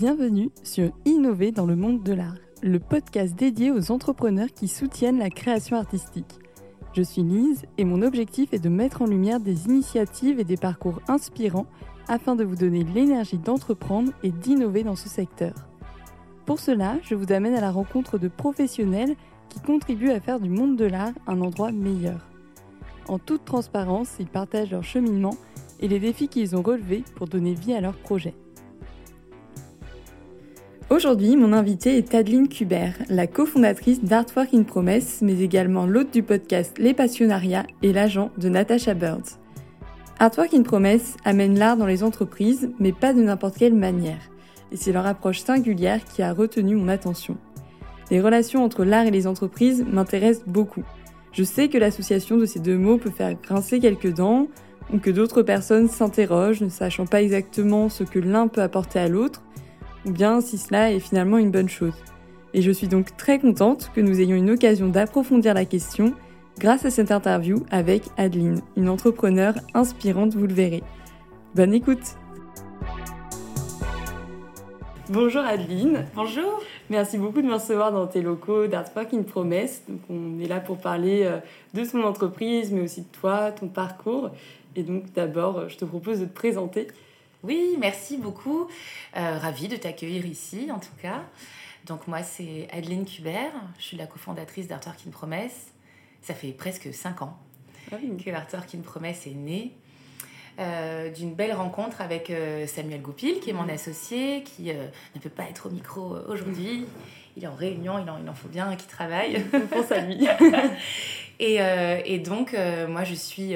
Bienvenue sur Innover dans le monde de l'art, le podcast dédié aux entrepreneurs qui soutiennent la création artistique. Je suis Lise et mon objectif est de mettre en lumière des initiatives et des parcours inspirants afin de vous donner l'énergie d'entreprendre et d'innover dans ce secteur. Pour cela, je vous amène à la rencontre de professionnels qui contribuent à faire du monde de l'art un endroit meilleur. En toute transparence, ils partagent leur cheminement et les défis qu'ils ont relevés pour donner vie à leurs projets. Aujourd'hui, mon invité est Adeline Kubert, la cofondatrice d'Artwork in Promesse, mais également l'hôte du podcast Les Passionnariats et l'agent de Natasha Birds. Artwork in Promesse amène l'art dans les entreprises, mais pas de n'importe quelle manière. Et c'est leur approche singulière qui a retenu mon attention. Les relations entre l'art et les entreprises m'intéressent beaucoup. Je sais que l'association de ces deux mots peut faire grincer quelques dents, ou que d'autres personnes s'interrogent, ne sachant pas exactement ce que l'un peut apporter à l'autre, ou bien si cela est finalement une bonne chose. Et je suis donc très contente que nous ayons une occasion d'approfondir la question grâce à cette interview avec Adeline, une entrepreneure inspirante, vous le verrez. Bonne écoute Bonjour Adeline. Bonjour. Merci beaucoup de me recevoir dans tes locaux d'Artwork in Promesse. Donc on est là pour parler euh, de ton entreprise, mais aussi de toi, ton parcours. Et donc d'abord, je te propose de te présenter. Oui, merci beaucoup. Euh, ravie de t'accueillir ici, en tout cas. Donc moi, c'est Adeline Kubert. Je suis la cofondatrice d'Artwork in Promesse. Ça fait presque cinq ans ah que Artwork in Promesse est né. Euh, d'une belle rencontre avec euh, Samuel Goupil, qui est mon mm. associé, qui euh, ne peut pas être au micro aujourd'hui. Il est en réunion, il en, il en faut bien qu'il travaille. On pense à lui. et, et, donc, moi, je suis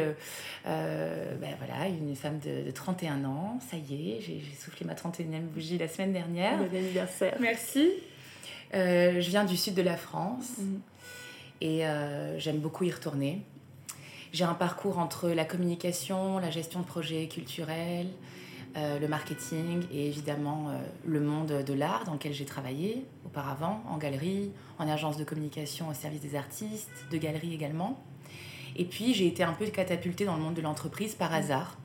ben voilà, une femme de, 31 ans. Ça y est, j'ai soufflé ma 31e bougie la semaine dernière. Bon anniversaire. Merci. je viens du sud de la France. Mm. Et j'aime beaucoup y retourner. J'ai un parcours entre la communication, la gestion de projets culturels, euh, le marketing et évidemment euh, le monde de l'art dans lequel j'ai travaillé auparavant, en galerie, en agence de communication au service des artistes, de galerie également. Et puis j'ai été un peu catapultée dans le monde de l'entreprise par hasard,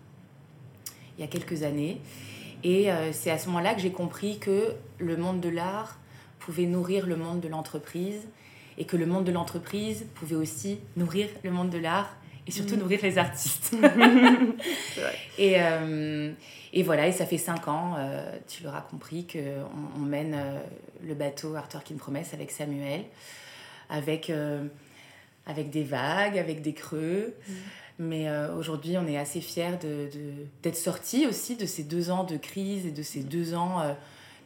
il y a quelques années. Et euh, c'est à ce moment-là que j'ai compris que le monde de l'art pouvait nourrir le monde de l'entreprise et que le monde de l'entreprise pouvait aussi nourrir le monde de l'art et surtout mm. nourrir les artistes. et, euh, et voilà, et ça fait cinq ans, euh, tu l'auras compris, qu'on on mène euh, le bateau Arthur King Promesse avec Samuel, avec, avec des vagues, avec des creux. Mm. Mais aujourd'hui, on est assez fiers d'être de, d'être sortis aussi de ces deux ans de crise et de ces deux ans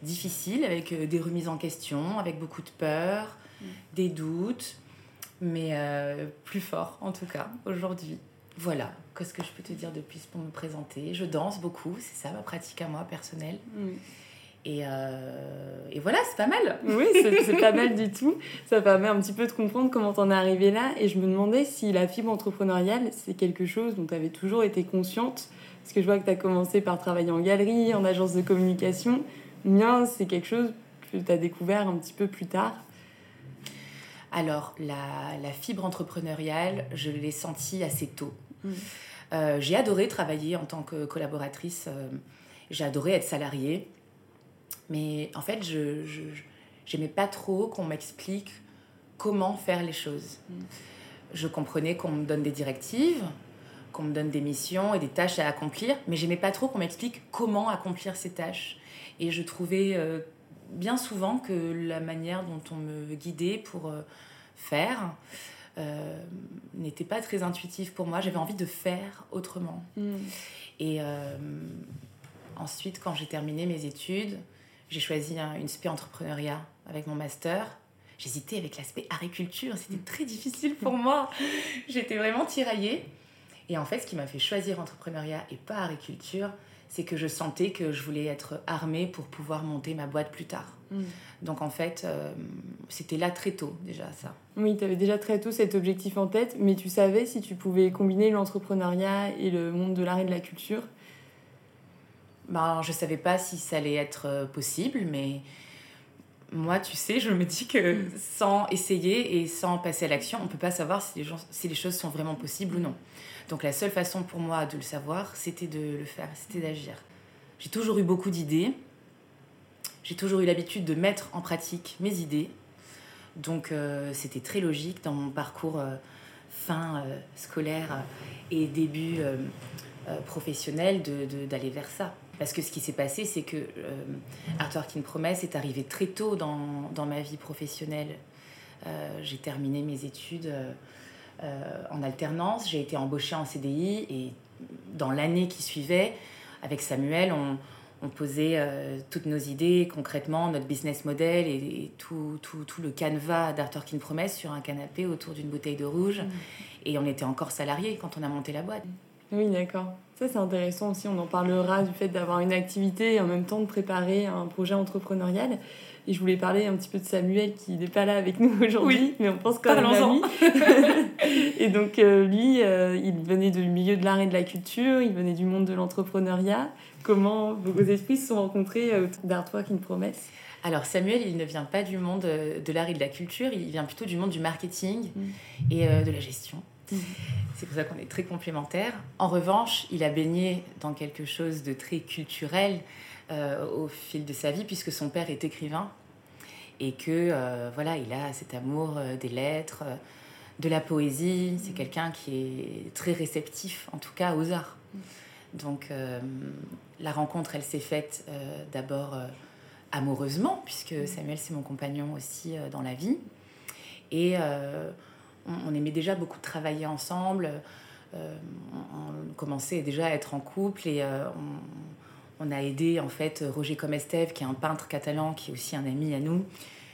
difficiles, avec des remises en question, avec beaucoup de peur, mm. des doutes mais euh, plus fort en tout cas aujourd'hui. Voilà, qu'est-ce que je peux te dire de plus pour me présenter? Je danse beaucoup, c'est ça ma pratique à moi personnelle. Mm. Et, euh, et, voilà, c'est pas mal. Oui, c'est pas mal du tout. Ça permet un petit peu de comprendre comment t'en es arrivé là. Et je me demandais si la fibre entrepreneuriale, c'est quelque chose dont tu avais toujours été consciente. Parce que je vois que tu as commencé par travailler en galerie, en agence de communication. Bien, c'est quelque chose que tu as découvert un petit peu plus tard. Alors, la, fibre entrepreneuriale, je l'ai sentie assez tôt. Mm. Euh, j'ai adoré travailler en tant que collaboratrice. Euh, j'ai adoré être salariée. Mais en fait, je n'aimais pas trop qu'on m'explique comment faire les choses. Mm. Je comprenais qu'on me donne des directives, qu'on me donne des missions et des tâches à accomplir, mais j'aimais pas trop qu'on m'explique comment accomplir ces tâches. Et je trouvais euh, bien souvent que la manière dont on me guidait pour euh, faire euh, n'était pas très intuitive pour moi. J'avais envie de faire autrement. Mm. Et euh, ensuite, quand j'ai terminé mes études, j'ai choisi une spé entrepreneuriat avec mon master. J'hésitais avec l'aspect agriculture, c'était mm. très difficile pour moi. J'étais vraiment tiraillée. Et en fait, ce qui m'a fait choisir entrepreneuriat et pas agriculture, c'est que je sentais que je voulais être armée pour pouvoir monter ma boîte plus tard. Mm. Donc en fait, euh, c'était là très tôt déjà ça. Oui, tu avais déjà très tôt cet objectif en tête, mais tu savais si tu pouvais combiner l'entrepreneuriat et le monde de l'art et de la culture? Ben, Je ne savais pas si ça allait être euh, possible, mais moi, tu sais, je me dis que mm. sans essayer et sans passer à l'action, on ne peut pas savoir si les, gens, si les choses sont vraiment possibles ou non. Donc la seule façon pour moi de le savoir, c'était de le faire, c'était d'agir. J'ai toujours eu beaucoup d'idées, j'ai toujours eu l'habitude de mettre en pratique mes idées. Donc c'était très logique dans mon parcours fin scolaire et début professionnel d'aller vers ça. Parce que ce qui s'est passé, c'est que euh, Art Work in Promesse est arrivé très tôt dans, dans ma vie professionnelle. Euh, j'ai terminé mes études euh, en alternance, j'ai été embauchée en CDI et dans l'année qui suivait, avec Samuel, on, on posait toutes nos idées concrètement, notre business model et, tout, tout, tout, le canevas d'Art Work in Promesse sur un canapé autour d'une bouteille de rouge. Mmh. Et on était encore salariés quand on a monté la boîte. Oui, d'accord. Ça, c'est intéressant aussi. On en parlera du fait d'avoir une activité et en même temps de préparer un projet entrepreneurial. Et je voulais parler un petit peu de Samuel qui n'est pas là avec nous aujourd'hui, mais on pense quand même à lui. et donc, euh, lui, euh, il venait du milieu de l'art et de la culture, il venait du monde de l'entrepreneuriat. Comment vos esprits se sont rencontrés euh, d'Artwork in Promesse? Alors Samuel, il ne vient pas du monde de l'art et de la culture, il vient plutôt du monde du marketing mm. et de la gestion. C'est pour ça qu'on est très complémentaires. En revanche, il a baigné dans quelque chose de très culturel euh, au fil de sa vie, puisque son père est écrivain et que euh, voilà, il a cet amour euh, des lettres, de la poésie. C'est quelqu'un qui est très réceptif, en tout cas aux arts. Donc la rencontre, elle s'est faite d'abord amoureusement, puisque Samuel c'est mon compagnon aussi dans la vie, et on, aimait déjà beaucoup travailler ensemble. Euh, on, commençait déjà à être en couple et euh, on, a aidé en fait Roger Comestev, qui est un peintre catalan, qui est aussi un ami à nous,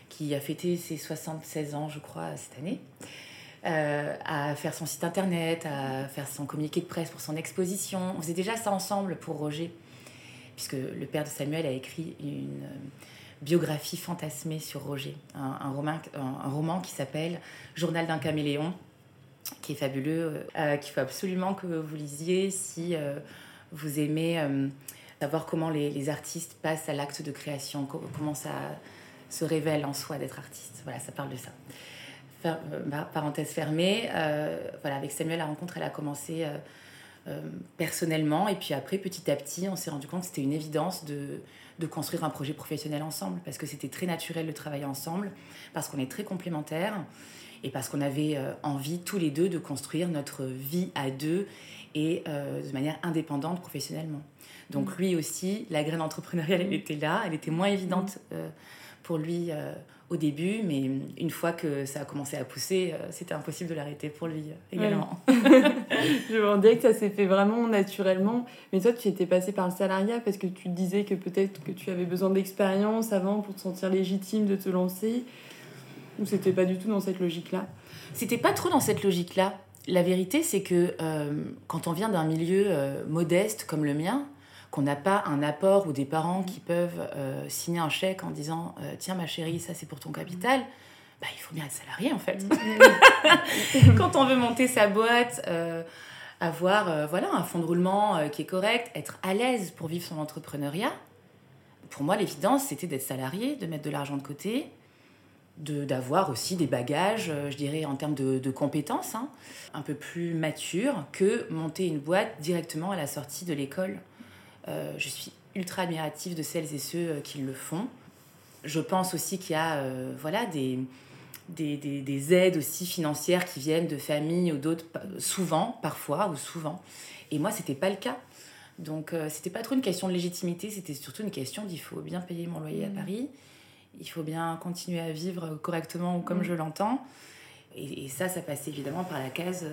qui a fêté ses 76 ans, je crois, cette année. Euh, à faire son site internet, à faire son communiqué de presse pour son exposition. On faisait déjà ça ensemble pour Roger, puisque le père de Samuel a écrit une, biographie fantasmée sur Roger, un, roman, un, roman qui s'appelle Journal d'un caméléon, qui est fabuleux, euh, qu'il faut absolument que vous lisiez si euh, vous aimez euh, savoir comment les, artistes passent à l'acte de création, comment ça se révèle en soi d'être artiste. Voilà, ça parle de ça. parenthèse fermée, voilà, avec Samuel, la rencontre, elle a commencé personnellement, et puis après, petit à petit, on s'est rendu compte que c'était une évidence de de construire un projet professionnel ensemble, parce que c'était très naturel de travailler ensemble, parce qu'on est très complémentaires et parce qu'on avait euh, envie tous les deux de construire notre vie à deux et euh, de manière indépendante professionnellement. Donc mm. lui aussi, la graine entrepreneuriale, elle était là, elle était moins évidente mm. euh, pour lui au début, mais une fois que ça a commencé à pousser, euh, c'était impossible de l'arrêter pour lui euh, également. je me rendais que ça s'est fait vraiment naturellement. Mais toi, tu étais passé par le salariat parce que tu disais que peut-être que tu avais besoin d'expérience avant pour te sentir légitime de te lancer. Ou c'était pas du tout dans cette logique-là? C'était pas trop dans cette logique-là. La vérité, c'est que euh, quand on vient d'un milieu modeste comme le mien, qu'on n'a pas un apport ou des parents qui peuvent euh, signer un chèque en disant euh, tiens ma chérie ça c'est pour ton capital. Bah, il faut bien être salarié en fait. Quand on veut monter sa boîte euh, avoir voilà un fonds de roulement qui est correct être à l'aise pour vivre son entrepreneuriat pour moi l'évidence c'était d'être salarié de mettre de l'argent de côté d'avoir aussi des bagages, je dirais, en termes de, compétences, hein, un peu plus matures que monter une boîte directement à la sortie de l'école. Euh, je suis ultra admirative de celles et ceux euh, qui le font. Je pense aussi qu'il y a euh, voilà, des, des, des, aides aussi financières qui viennent de familles ou d'autres, souvent, parfois ou souvent. Et moi, c'était pas le cas. Donc, c'était pas trop une question de légitimité, c'était surtout une question d'il faut bien payer mon loyer à mmh. Paris, il faut bien continuer à vivre correctement ou comme mmh. je l'entends. Et, et, ça, ça passe évidemment par la case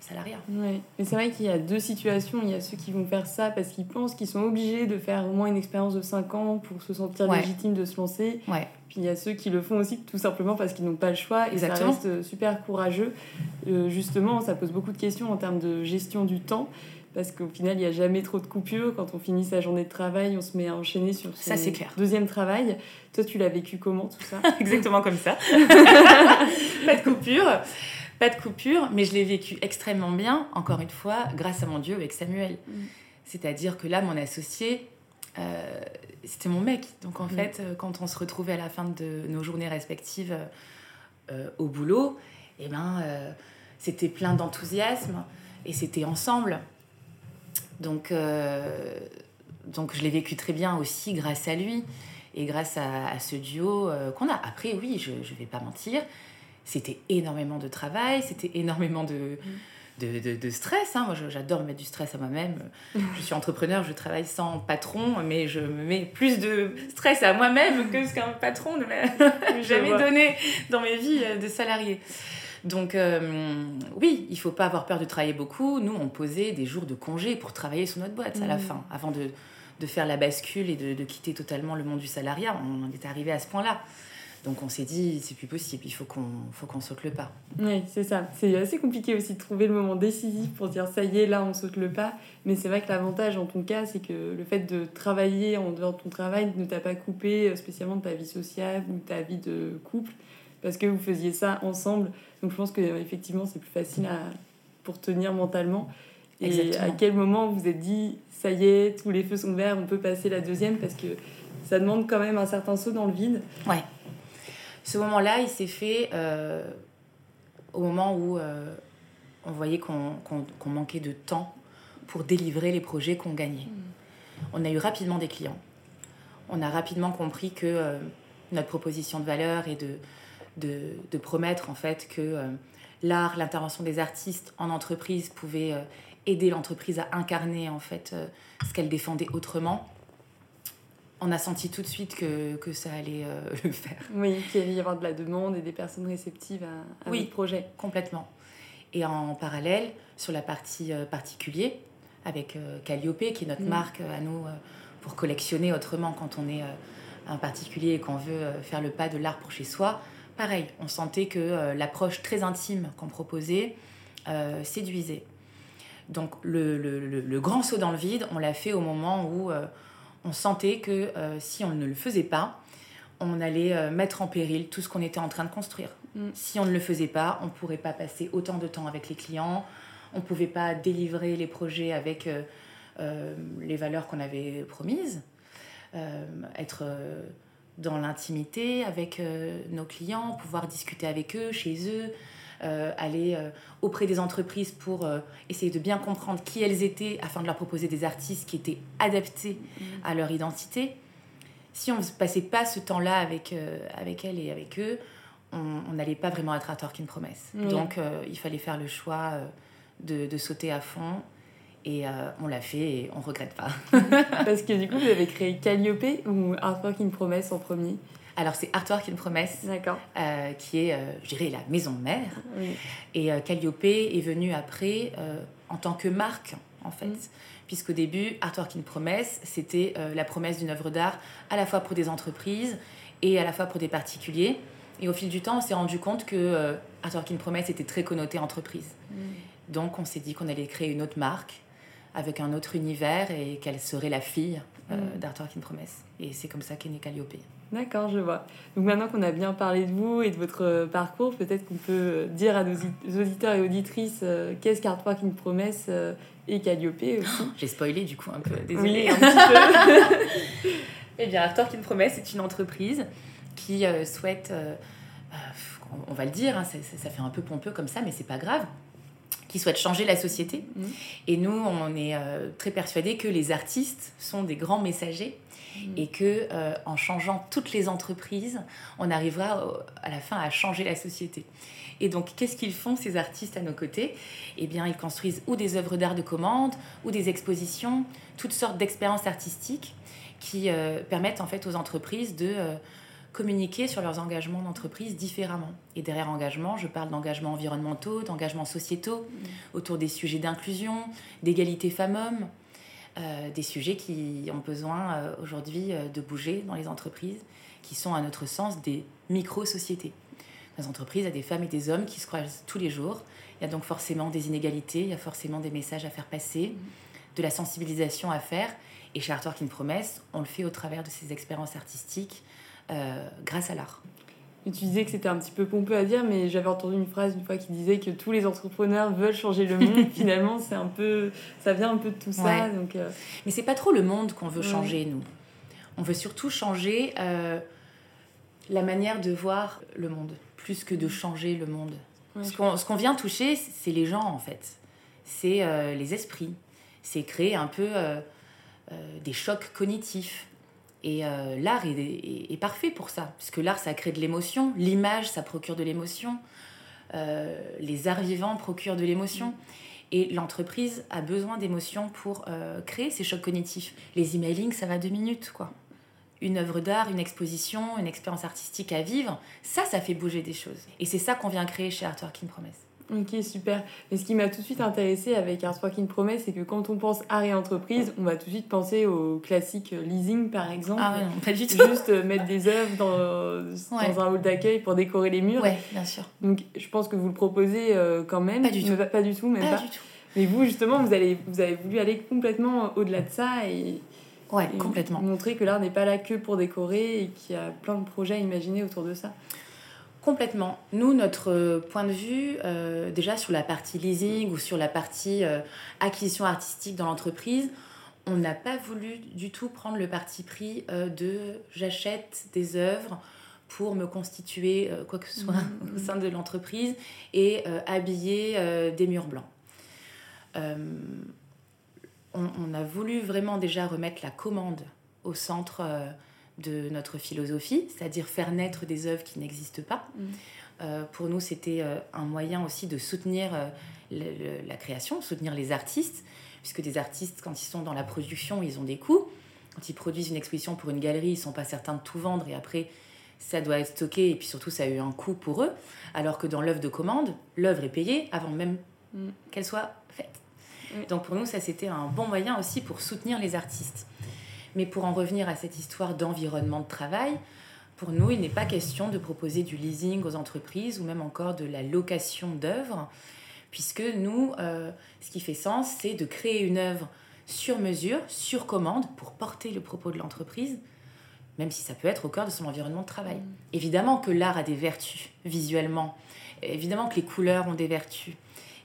salariat. Oui, mais c'est vrai qu'il y a deux situations. Il y a ceux qui vont faire ça parce qu'ils pensent qu'ils sont obligés de faire au moins une expérience de 5 ans pour se sentir légitime de se lancer. Ouais. Puis il y a ceux qui le font aussi tout simplement parce qu'ils n'ont pas le choix et ça reste super courageux. Euh, justement, ça pose beaucoup de questions en termes de gestion du temps parce qu'au final, il n'y a jamais trop de coupures. Quand on finit sa journée de travail, on se met à enchaîner sur son ça, clair. deuxième travail. Toi, tu l'as vécu comment tout ça? Exactement comme ça. pas de coupure pas de coupure, mais je l'ai vécu extrêmement bien, encore une fois, grâce à mon Dieu avec Samuel. Mm. C'est-à-dire que là, mon associé, euh, c'était mon mec. Donc en mm. fait, euh, quand on se retrouvait à la fin de nos journées respectives euh, au boulot, eh ben, c'était plein d'enthousiasme et c'était ensemble. Donc, donc je l'ai vécu très bien aussi grâce à lui. Et grâce à, ce duo qu'on a. Après, oui, je ne vais pas mentir, c'était énormément de travail, c'était énormément de, de, de, stress. Hein. Moi, j'adore mettre du stress à moi-même. Je suis entrepreneur, je travaille sans patron, mais je me mets plus de stress à moi-même que ce qu'un patron ne m'a jamais donné dans mes vies de salarié. Donc, euh, oui, il faut pas avoir peur de travailler beaucoup. Nous, on posait des jours de congé pour travailler sur notre boîte à la mmh. fin, avant de, de, faire la bascule et de, de, quitter totalement le monde du salariat. On est arrivé à ce point-là. Donc on s'est dit, c'est plus possible, il faut qu'on faut qu'on saute le pas. Oui, c'est ça. C'est assez compliqué aussi de trouver le moment décisif pour dire, ça y est, là, on saute le pas. Mais c'est vrai que l'avantage en ton cas, c'est que le fait de travailler en dehors de ton travail ne t'a pas coupé euh, spécialement de ta vie sociale ou de ta vie de couple, parce que vous faisiez ça ensemble. Donc je pense que effectivement c'est plus facile à, pour tenir mentalement. Et à quel moment vous vous êtes dit, ça y est, tous les feux sont verts, on peut passer la deuxième, parce que ça demande quand même un certain saut dans le vide. Ouais. Ce moment-là, il s'est fait euh, au moment où euh, on voyait qu'on manquait de temps pour délivrer les projets qu'on gagnait. Mm. On a eu rapidement des clients. On a rapidement compris que euh, notre proposition de valeur est de, de, de promettre en fait que l'art, l'intervention des artistes en entreprise pouvait aider l'entreprise à incarner en fait ce qu'elle défendait autrement on a senti tout de suite que, que ça allait euh, le faire. Oui, qu'il allait y avoir de la demande et des personnes réceptives à, à oui, projet. complètement. Et en parallèle, sur la partie euh, particulier, avec euh, Calliope, qui est notre mm. marque à nous pour collectionner autrement quand on est un particulier et qu'on veut faire le pas de l'art pour chez soi. Pareil, on sentait que l'approche très intime qu'on proposait séduisait. Donc le, le, le, le, grand saut dans le vide, on l'a fait au moment où on sentait que euh, si on ne le faisait pas, on allait euh, mettre en péril tout ce qu'on était en train de construire. Mm. Si on ne le faisait pas, on ne pourrait pas passer autant de temps avec les clients, on ne pouvait pas délivrer les projets avec euh, les valeurs qu'on avait promises, être dans l'intimité avec nos clients, pouvoir discuter avec eux, chez eux, euh, aller euh, auprès des entreprises pour euh, essayer de bien comprendre qui elles étaient afin de leur proposer des artistes qui étaient adaptés mm. à leur identité. Si on ne passait pas ce temps-là avec, avec elles et avec eux, on n'allait pas vraiment être à tort qu'une promesse. Donc il fallait faire le choix de, de sauter à fond. Et on l'a fait et on regrette pas. Parce que du coup, vous avez créé Calliope ou Artwork in Promesse en premier? Alors, c'est Artwork une promesse, euh, qui est, euh, je dirais, la maison mère. Et euh, Calliope est venu après en tant que marque, en fait. Mm. Puisqu'au début, Artwork in promesse, c'était la promesse d'une œuvre d'art à la fois pour des entreprises et à la fois pour des particuliers. Et au fil du temps, on s'est rendu compte que Artwork in promesse était très connoté entreprise. Mm. Donc, on s'est dit qu'on allait créer une autre marque avec un autre univers et qu'elle serait la fille mm. d'Artwork in promesse. Et c'est comme ça qu'est né Calliope. D'accord, je vois. Donc maintenant qu'on a bien parlé de vous et de votre parcours, peut-être qu'on peut dire à nos auditeurs et auditrices euh, qu'est-ce qu'Artwork une promesse euh, et Calliope aussi? J'ai spoilé du coup un peu, désolée. un petit peu. eh bien, Artwork une promesse est une entreprise qui euh, souhaite, on va le dire, hein, ça, fait un peu pompeux comme ça, mais c'est pas grave, qui souhaite changer la société. Mmh. Et nous, on est très persuadés que les artistes sont des grands messagers et que euh, en changeant toutes les entreprises, on arrivera euh, à la fin à changer la société. Et donc, qu'est-ce qu'ils font, ces artistes à nos côtés? Eh bien, ils construisent ou des œuvres d'art de commande, ou des expositions, toutes sortes d'expériences artistiques qui euh, permettent en fait aux entreprises de communiquer sur leurs engagements d'entreprise différemment. Et derrière engagement, je parle d'engagements environnementaux, d'engagements sociétaux, mmh. autour des sujets d'inclusion, d'égalité femmes-hommes, euh, des sujets qui ont besoin euh, aujourd'hui euh, de bouger dans les entreprises, qui sont à notre sens des micro-sociétés. Les entreprises, il y a des femmes et des hommes qui se croisent tous les jours. Il y a donc forcément des inégalités, il y a forcément des messages à faire passer, de la sensibilisation à faire. Et chez Artwork in Promesse, on le fait au travers de ces expériences artistiques grâce à l'art tu disais que c'était un petit peu pompeux à dire, mais j'avais entendu une phrase une fois qui disait que tous les entrepreneurs veulent changer le monde. Finalement, c'est un peu, ça vient un peu de tout ça. Donc, euh. Mais c'est pas trop le monde qu'on veut changer, nous. On veut surtout changer euh, la manière de voir le monde, plus que de changer le monde. ce qu'on vient toucher, c'est les gens, en fait. C'est euh, les esprits. C'est créer un peu des chocs cognitifs Et euh, l'art est, parfait pour ça, puisque l'art, ça crée de l'émotion, l'image, ça procure de l'émotion, euh, les arts vivants procurent de l'émotion. Et l'entreprise a besoin d'émotions pour euh, créer ces chocs cognitifs. Les emailing, ça va deux minutes, quoi. Une œuvre d'art, une exposition, une expérience artistique à vivre, ça, ça fait bouger des choses. Et c'est ça qu'on vient créer chez Artwork in Promesse. Ok, super. Mais ce qui m'a tout de suite intéressé avec Artwork in Promesse, c'est que quand on pense art et entreprise, on va tout de suite penser au classique leasing, par exemple. Ah non, pas du tout. Juste mettre des œuvres dans, dans un hall d'accueil pour décorer les murs. Oui, bien sûr. Donc je pense que vous le proposez euh, quand même. Pas du tout. pas, du tout, même pas. pas. du tout. Mais vous, justement, vous, allez, vous avez voulu aller complètement au-delà de ça et, ouais, complètement. montrer que l'art n'est pas là que pour décorer et qu'il y a plein de projets à imaginer autour de ça. Complètement. Nous, notre point de vue, euh, déjà sur la partie leasing ou sur la partie euh, acquisition artistique dans l'entreprise, on n'a pas voulu du tout prendre le parti pris euh, de j'achète des œuvres pour me constituer quoi que ce soit mmh, mmh. au sein de l'entreprise et habiller des murs blancs. On, on, a voulu vraiment déjà remettre la commande au centre de notre philosophie, c'est-à-dire faire naître des œuvres qui n'existent pas. Mm. Euh, pour nous, c'était euh, un moyen aussi de soutenir euh, la création, soutenir les artistes, puisque des artistes, quand ils sont dans la production, ils ont des coûts. Quand ils produisent une exposition pour une galerie, ils ne sont pas certains de tout vendre et après, ça doit être stocké et puis surtout, ça a eu un coût pour eux. Alors que dans l'œuvre de commande, l'œuvre est payée avant même mm. qu'elle soit faite. Donc pour nous, ça c'était un bon moyen aussi pour soutenir les artistes. Mais pour en revenir à cette histoire d'environnement de travail, pour nous, il n'est pas question de proposer du leasing aux entreprises ou même encore de la location d'œuvres, puisque nous, euh, ce qui fait sens, c'est de créer une œuvre sur mesure, sur commande, pour porter le propos de l'entreprise, même si ça peut être au cœur de son environnement de travail. Mm. Évidemment que l'art a des vertus visuellement, évidemment que les couleurs ont des vertus,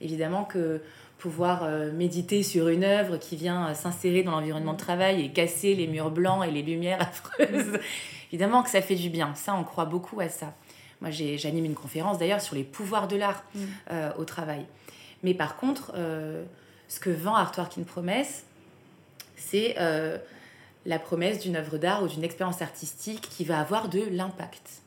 évidemment que pouvoir euh, méditer sur une œuvre qui vient euh, s'insérer dans l'environnement de travail et casser les murs blancs et les lumières affreuses. Évidemment que ça fait du bien. Ça, on croit beaucoup à ça. Moi, j'anime une conférence d'ailleurs sur les pouvoirs de l'art mm. euh, au travail. Mais par contre, ce que vend Artwork in Promesse, c'est la promesse d'une œuvre d'art ou d'une expérience artistique qui va avoir de l'impact.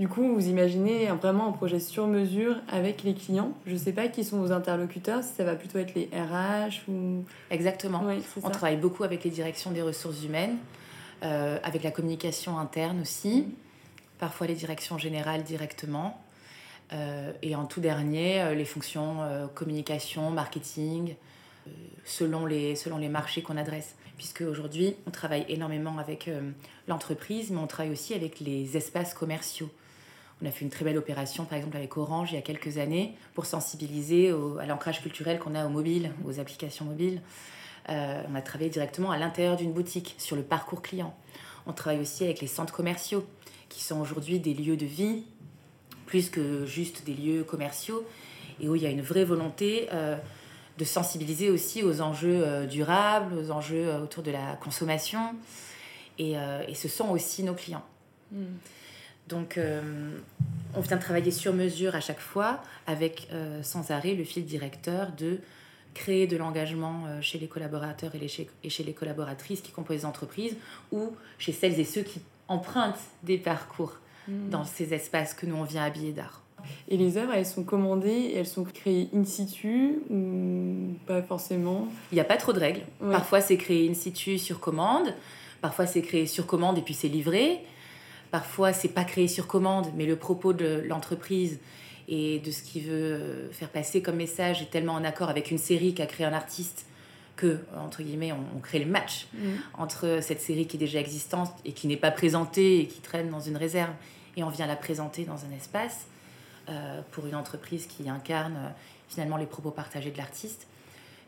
Du coup, vous imaginez vraiment un projet sur mesure avec les clients. Je ne sais pas qui sont vos interlocuteurs, si ça va plutôt être les RH ou... Exactement. On travaille beaucoup avec les directions des ressources humaines, euh, avec la communication interne aussi, parfois les directions générales directement. Euh, et en tout dernier, euh, les fonctions communication, marketing, selon, les, selon les marchés qu'on adresse. Puisque aujourd'hui, on travaille énormément avec l'entreprise, mais on travaille aussi avec les espaces commerciaux. On a fait une très belle opération, par exemple, avec Orange il y a quelques années, pour sensibiliser à l'ancrage culturel qu'on a aux mobiles, aux applications mobiles. Euh, on a travaillé directement à l'intérieur d'une boutique, sur le parcours client. On travaille aussi avec les centres commerciaux, qui sont aujourd'hui des lieux de vie, plus que juste des lieux commerciaux, et où il y a une vraie volonté euh, de sensibiliser aussi aux enjeux euh, durables, aux enjeux autour de la consommation. Et, ce sont aussi nos clients. Hmm. Donc, euh, on vient travailler sur mesure à chaque fois avec euh, sans arrêt le fil directeur de créer de l'engagement euh, chez les collaborateurs et, les chez, et, chez, les collaboratrices qui composent les entreprises ou chez celles et ceux qui empruntent des parcours hmm. dans ces espaces que nous on vient habiller d'art. Et les œuvres, elles sont commandées et elles sont créées in situ ou pas forcément? Il n'y a pas trop de règles. Parfois c'est créé in situ sur commande, parfois c'est créé sur commande et puis c'est livré. Parfois, c'est pas créé sur commande, mais le propos de l'entreprise et de ce qu'il veut euh, faire passer comme message est tellement en accord avec une série qu'a créé un artiste que, entre guillemets, on, crée le match mm. entre cette série qui est déjà existante et qui n'est pas présentée et qui traîne dans une réserve et on vient la présenter dans un espace euh, pour une entreprise qui incarne euh, finalement les propos partagés de l'artiste.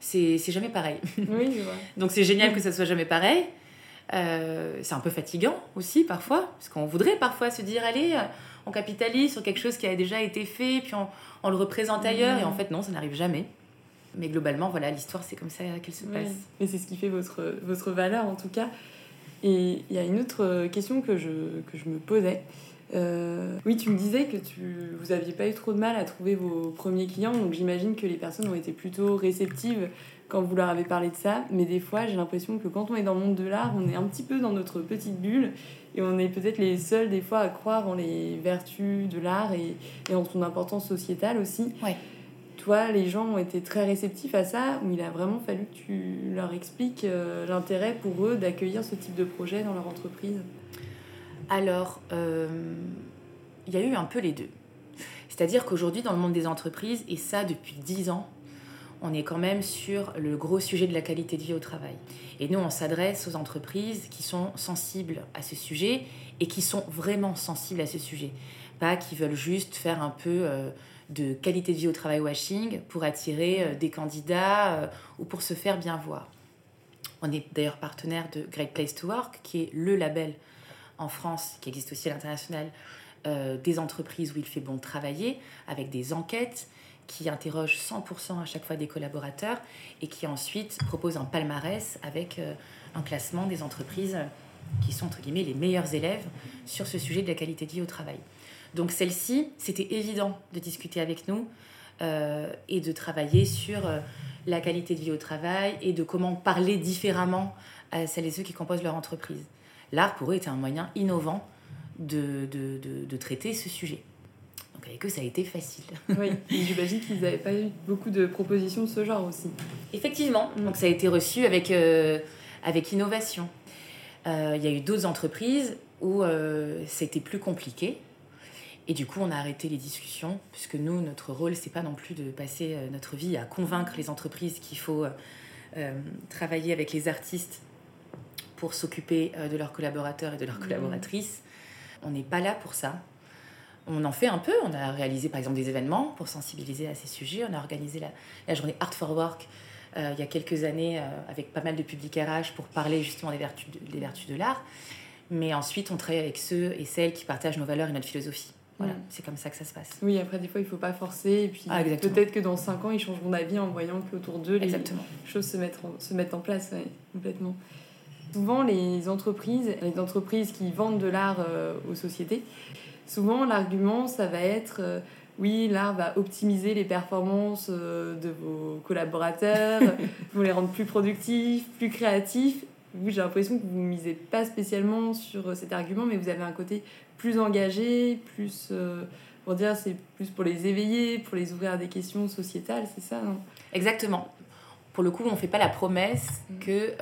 C'est jamais pareil. Oui, Donc c'est génial que ça soit jamais pareil. Euh, c'est un peu fatigant aussi parfois, parce qu'on voudrait parfois se dire allez, on capitalise sur quelque chose qui a déjà été fait, puis on, le représente ailleurs, et en mmh. fait non, ça n'arrive jamais. Mais globalement, voilà, l'histoire c'est comme ça qu'elle se passe. Et c'est ce qui fait votre, votre valeur en tout cas. Et il y a une autre question que je, que je me posais. Euh, oui, tu me disais que tu, vous aviez pas eu trop de mal à trouver vos premiers clients, donc j'imagine que les personnes ont été plutôt réceptives quand vous leur avez parlé de ça, mais des fois j'ai l'impression que quand on est dans le monde de l'art, on est un petit peu dans notre petite bulle et on est peut-être les seuls des fois à croire en les vertus de l'art et, et en son importance sociétale aussi. Ouais. Toi, les gens ont été très réceptifs à ça, ou il a vraiment fallu que tu leur expliques euh, l'intérêt pour eux d'accueillir ce type de projet dans leur entreprise? Alors, euh, il y a eu un peu les deux. C'est-à-dire qu'aujourd'hui, dans le monde des entreprises, et ça depuis 10 ans, on est quand même sur le gros sujet de la qualité de vie au travail. Et nous, on s'adresse aux entreprises qui sont sensibles à ce sujet et qui sont vraiment sensibles à ce sujet. Pas qui veulent juste faire un peu euh, de qualité de vie au travail washing pour attirer euh, des candidats euh, ou pour se faire bien voir. On est d'ailleurs partenaire de Great Place to Work, qui est le label en France, qui existe aussi à l'international, des entreprises où il fait bon travailler, avec des enquêtes qui interroge 100% à chaque fois des collaborateurs et qui ensuite propose un palmarès avec euh, un classement des entreprises qui sont entre guillemets les meilleurs élèves sur ce sujet de la qualité de vie au travail. Donc celle-ci, c'était évident de discuter avec nous euh, et de travailler sur euh, la qualité de vie au travail et de comment parler différemment à celles et ceux qui composent leur entreprise. L'art, pour eux, était un moyen innovant de, de, de, de traiter ce sujet. Donc avec eux, ça a été facile. Oui, j'imagine qu'ils n'avaient pas eu beaucoup de propositions de ce genre aussi. Effectivement, donc ça a été reçu avec, euh, avec innovation. Euh, il y a eu d'autres entreprises où euh, c'était plus compliqué. Et du coup, on a arrêté les discussions, puisque nous, notre rôle, c'est pas non plus de passer notre vie à convaincre les entreprises qu'il faut travailler avec les artistes pour s'occuper de leurs collaborateurs et de leurs mmh. collaboratrices. On n'est pas là pour ça on en fait un peu. On a réalisé par exemple des événements pour sensibiliser à ces sujets. On a organisé la, journée Art for Work euh, il y a quelques années euh, avec pas mal de publics RH pour parler justement des vertus de, vertus de l'art. Mais ensuite, on travaille avec ceux et celles qui partagent nos valeurs et notre philosophie. Voilà, mm. c'est comme ça que ça se passe. Oui, après, des fois, il ne faut pas forcer. Et puis, ah, peut-être que dans 5 ans, ils changeront d'avis en voyant qu'autour d'eux, les choses se mettent en, se mettent en place complètement. Souvent, les entreprises, les entreprises qui vendent de l'art euh, aux sociétés, souvent l'argument, ça va être euh, oui, l'art va optimiser les performances euh, de vos collaborateurs, vous les rendre plus productifs, plus créatifs. Vous, j'ai l'impression que vous ne misez pas spécialement sur cet argument, mais vous avez un côté plus engagé, plus. pour dire, c'est plus pour les éveiller, pour les ouvrir à des questions sociétales, c'est ça, non? Exactement. Pour le coup, on ne fait pas la promesse mm. que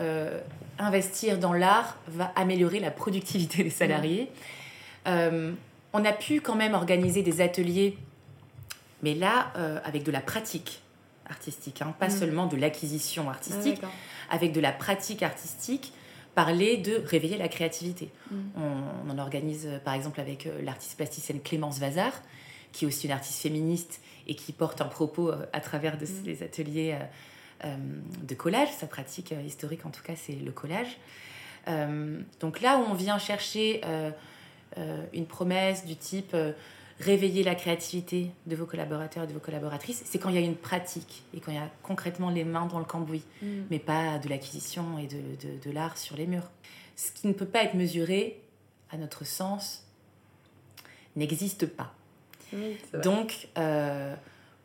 investir dans l'art va améliorer la productivité des salariés on a pu quand même organiser des ateliers, mais là, euh, avec de la pratique artistique, hein, pas mm. seulement de l'acquisition artistique, ah, avec de la pratique artistique, parler de réveiller la créativité. Mm. On, en organise euh, par exemple avec euh, l'artiste plasticienne Clémence Vazard, qui est aussi une artiste féministe et qui porte un propos à travers de mm. ateliers de collage. Sa pratique historique, en tout cas, c'est le collage. donc là où on vient chercher euh, une promesse du type euh, réveiller la créativité de vos collaborateurs et de vos collaboratrices, c'est quand il y a une pratique et quand il y a concrètement les mains dans le cambouis, mm. mais pas de l'acquisition et de, de, de l'art sur les murs. Ce qui ne peut pas être mesuré, à notre sens, n'existe pas. Donc, euh,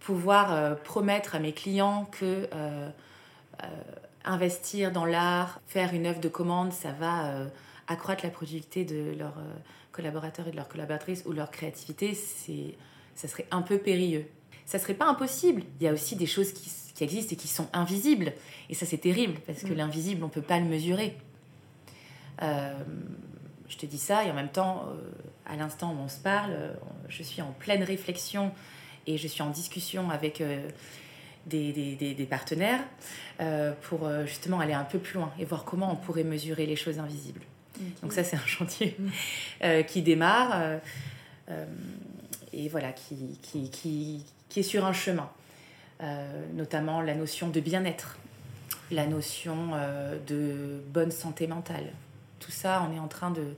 pouvoir promettre à mes clients que investir dans l'art, faire une œuvre de commande, ça va accroître la productivité de leur collaborateurs et de leurs collaboratrices ou leur créativité, c'est, ça serait un peu périlleux. Ça serait pas impossible. Il y a aussi des choses qui, qui existent et qui sont invisibles. Et ça, c'est terrible parce que mm. l'invisible, on peut pas le mesurer. Euh, je te dis ça et en même temps, euh, à l'instant où on se parle, euh, je suis en pleine réflexion et je suis en discussion avec des, des, des, partenaires pour justement aller un peu plus loin et voir comment on pourrait mesurer les choses invisibles. Donc ça, c'est un chantier mm. euh, qui démarre euh, euh, et voilà, qui, qui, qui, qui, est sur un chemin. notamment la notion de bien-être, la notion de bonne santé mentale. Tout ça, on est en train de,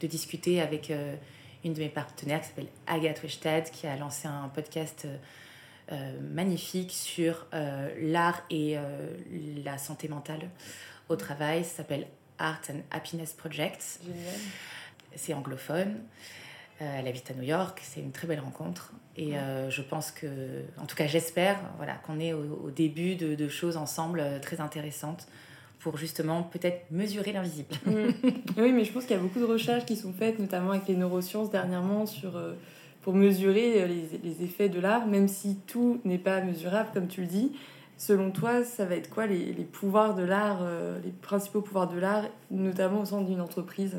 de discuter avec une de mes partenaires qui s'appelle Agathe Westad, qui a lancé un podcast magnifique sur l'art et la santé mentale au travail. Ça s'appelle Art and Happiness Project. C'est anglophone. elle habite à New York, c'est une très belle rencontre. Et je pense que, en tout cas j'espère, voilà, qu'on est au, début de, de, choses ensemble très intéressantes pour justement peut-être mesurer l'invisible. Oui, mais je pense qu'il y a beaucoup de recherches qui sont faites, notamment avec les neurosciences dernièrement, sur, euh, pour mesurer les, les effets de l'art, même si tout n'est pas mesurable, comme tu le dis. Selon toi, ça va être quoi les, les pouvoirs de l'art, euh, les principaux pouvoirs de l'art, notamment au sein d'une entreprise?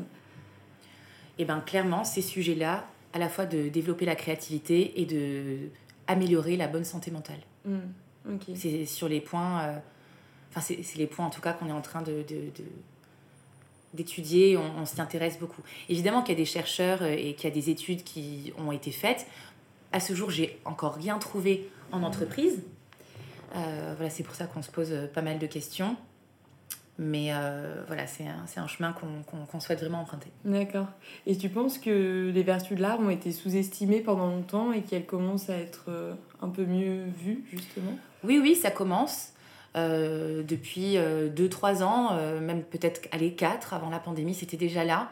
Eh bien, clairement, ces sujets-là, à la fois de développer la créativité et de améliorer la bonne santé mentale. Mm. C'est sur les points... Euh, Enfin, c'est les points en tout cas qu'on est en train de, d'étudier, on, s'y intéresse beaucoup. Évidemment qu'il y a des chercheurs euh, et qu'il y a des études qui ont été faites. À ce jour, j'ai encore rien trouvé en entreprise. Euh, voilà, c'est pour ça qu'on se pose euh, pas mal de questions. Mais voilà, c'est un, un, chemin qu'on souhaite vraiment emprunter. D'accord. Et tu penses que les vertus de l'art ont été sous-estimées pendant longtemps et qu'elles commencent à être un peu mieux vues, justement? Oui, oui, ça commence. Euh, depuis 2-3 euh, ans, euh, même peut-être allez 4 avant la pandémie, c'était déjà là.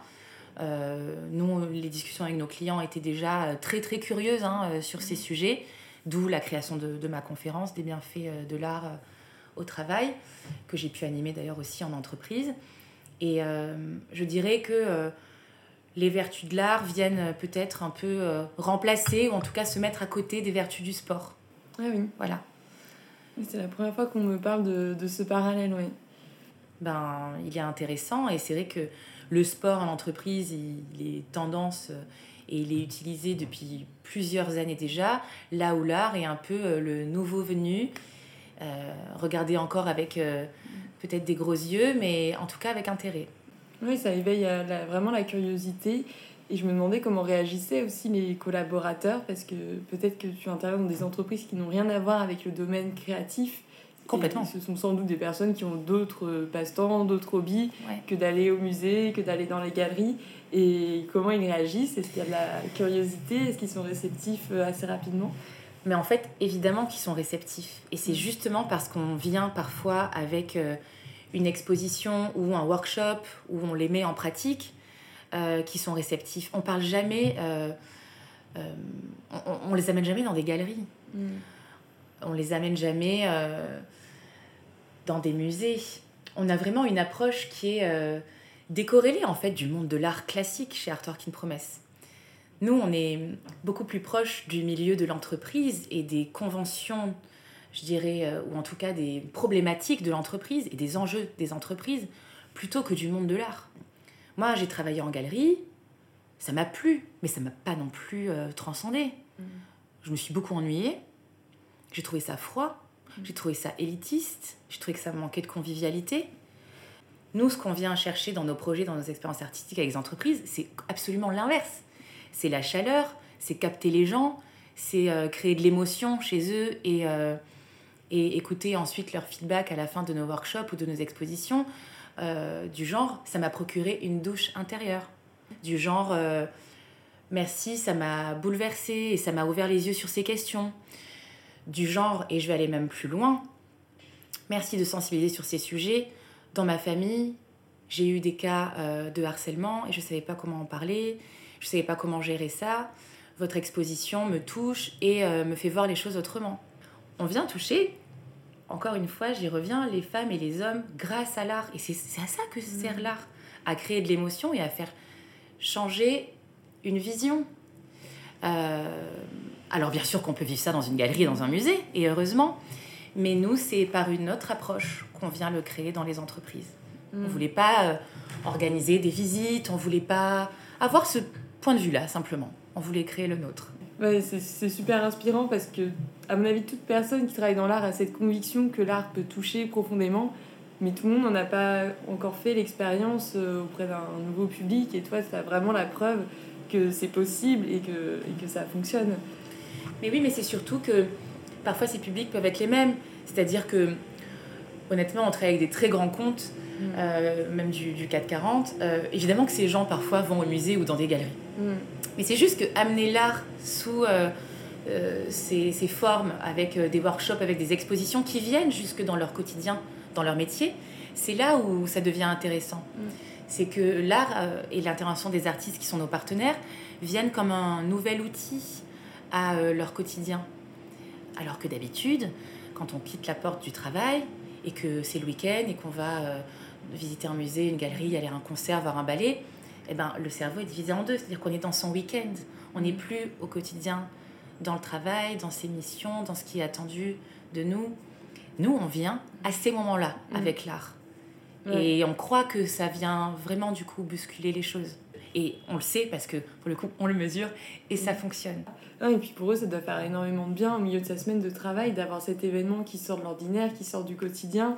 nous, les discussions avec nos clients étaient déjà très très curieuses hein, sur ces sujets, d'où la création de, de, ma conférence des bienfaits de l'art au travail, que j'ai pu animer d'ailleurs aussi en entreprise. Et je dirais que les vertus de l'art viennent peut-être un peu remplacer, ou en tout cas se mettre à côté des vertus du sport. Ah oui. Voilà. C'est la première fois qu'on me parle de, de ce parallèle, oui. Ben, il est intéressant et c'est vrai que le sport en entreprise, il, est tendance euh, et il est utilisé depuis plusieurs années déjà, là où l'art est un peu euh, le nouveau venu, euh, regardé encore avec peut-être des gros yeux, mais en tout cas avec intérêt. Oui, ça éveille vraiment la curiosité et je me demandais comment réagissaient aussi les collaborateurs, parce que peut-être que tu interviens dans des entreprises qui n'ont rien à voir avec le domaine créatif. Complètement. ce sont sans doute des personnes qui ont d'autres passe-temps, d'autres hobbies que d'aller au musée, que d'aller dans les galeries. Et comment ils réagissent? Est-ce qu'il y a de la curiosité? Est-ce qu'ils sont réceptifs euh, assez rapidement? Mais en fait, évidemment qu'ils sont réceptifs. Et c'est mm. justement parce qu'on vient parfois avec euh, une exposition ou un workshop où on les met en pratique euh, qui sont réceptifs. On parle jamais, euh, euh, on, on, les amène jamais dans des galeries. Mm. On les amène jamais dans des musées. On a vraiment une approche qui est décorrélée en fait du monde de l'art classique chez Art Work in Promesse. Nous, on est beaucoup plus proche du milieu de l'entreprise et des conventions, je dirais, ou en tout cas des problématiques de l'entreprise et des enjeux des entreprises, plutôt que du monde de l'art. Moi, j'ai travaillé en galerie, ça m'a plu, mais ça m'a pas non plus euh, transcendé. Mm. Je me suis beaucoup ennuyée, j'ai trouvé ça froid, mm. j'ai trouvé ça élitiste, j'ai trouvé que ça manquait de convivialité. Nous, ce qu'on vient chercher dans nos projets, dans nos expériences artistiques avec les entreprises, c'est absolument l'inverse. C'est la chaleur, c'est capter les gens, c'est euh, créer de l'émotion chez eux et, euh, et écouter ensuite leur feedback à la fin de nos workshops ou de nos expositions. Euh, du genre ça m'a procuré une douche intérieure. Du genre euh, merci, ça m'a bouleversé et ça m'a ouvert les yeux sur ces questions. Du genre, et je vais aller même plus loin, merci de sensibiliser sur ces sujets. Dans ma famille, j'ai eu des cas euh, de harcèlement et je ne savais pas comment en parler, je ne savais pas comment gérer ça. Votre exposition me touche et me fait voir les choses autrement. On vient toucher encore une fois, j'y reviens, les femmes et les hommes grâce à l'art. Et c'est à ça que sert mm. l'art, à créer de l'émotion et à faire changer une vision. Euh, alors bien sûr qu'on peut vivre ça dans une galerie, dans un musée, et heureusement, mais nous, c'est par une autre approche qu'on vient le créer dans les entreprises. On ne mm. voulait pas euh, organiser des visites, on ne voulait pas avoir ce point de vue-là, simplement. On voulait créer le nôtre c'est super inspirant parce que, à mon avis, toute personne qui travaille dans l'art a cette conviction que l'art peut toucher profondément, mais tout le monde n'en a pas encore fait l'expérience euh, auprès d'un nouveau public. Et toi, tu as vraiment la preuve que c'est possible et que, et que ça fonctionne. Mais oui, mais c'est surtout que parfois ces publics peuvent être les mêmes. C'est-à-dire que, honnêtement, on travaille avec des très grands comptes, euh, même du, du 440. Euh, évidemment que ces gens parfois vont au musée ou dans des galeries. Mm. Mais c'est juste que amener l'art sous euh, euh, ces, formes, avec des workshops, avec des expositions qui viennent jusque dans leur quotidien, dans leur métier, c'est là où ça devient intéressant. Mm. c'est que l'art et l'intervention des artistes qui sont nos partenaires viennent comme un nouvel outil à leur quotidien. Alors que d'habitude, quand on quitte la porte du travail et que c'est le week-end et qu'on va visiter un musée, une galerie, aller à un concert, voir un ballet, eh ben, le cerveau est divisé en deux. C'est-à-dire qu'on est dans son week-end. On n'est plus au quotidien dans le travail, dans ses missions, dans ce qui est attendu de nous. Nous, on vient à ces moments-là mm. avec l'art. Et on croit que ça vient vraiment du coup bousculer les choses. Et on le sait parce que pour le coup, on le mesure et ça fonctionne. et puis pour eux, ça doit faire énormément de bien au milieu de sa semaine de travail d'avoir cet événement qui sort de l'ordinaire, qui sort du quotidien.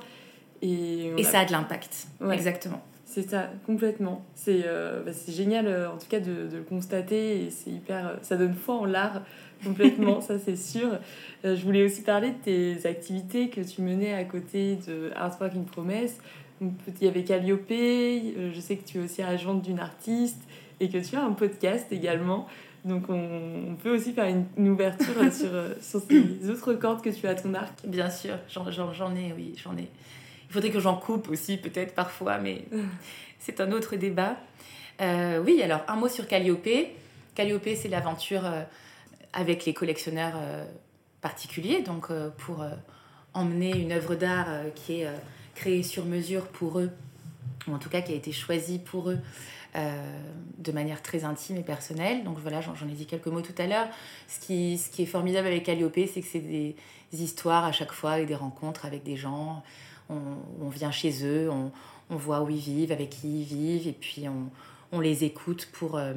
Et, et ça a de l'impact. Exactement. C'est ça, complètement. C'est euh, bah, génial euh, en tout cas de, de le constater et c'est hyper. Euh, ça donne foi en l'art complètement, ça c'est sûr. je voulais aussi parler de tes activités que tu menais à côté de Artwork in Promesse. Il y avait Calliope, euh, je sais que tu es aussi agente d'une artiste et que tu as un podcast également. Donc on, peut aussi faire une, ouverture sur, euh, sur ces autres cordes que tu as à ton arc. Bien sûr, j'en ai, oui, j'en ai. Il faudrait que j'en coupe aussi peut-être parfois, mais c'est un autre débat. Euh, oui, alors un mot sur Calliope. Calliope, c'est l'aventure avec les collectionneurs particuliers, donc pour emmener une œuvre d'art qui est créé sur mesure pour eux, ou en tout cas qui a été choisi pour eux euh, de manière très intime et personnelle. Donc voilà, j'en ai dit quelques mots tout à l'heure. Ce qui, ce qui est formidable avec Calliope, c'est que c'est des, histoires à chaque fois et des rencontres avec des gens. On, vient chez eux, on, voit où ils vivent, avec qui ils vivent, et puis on, les écoute pour euh,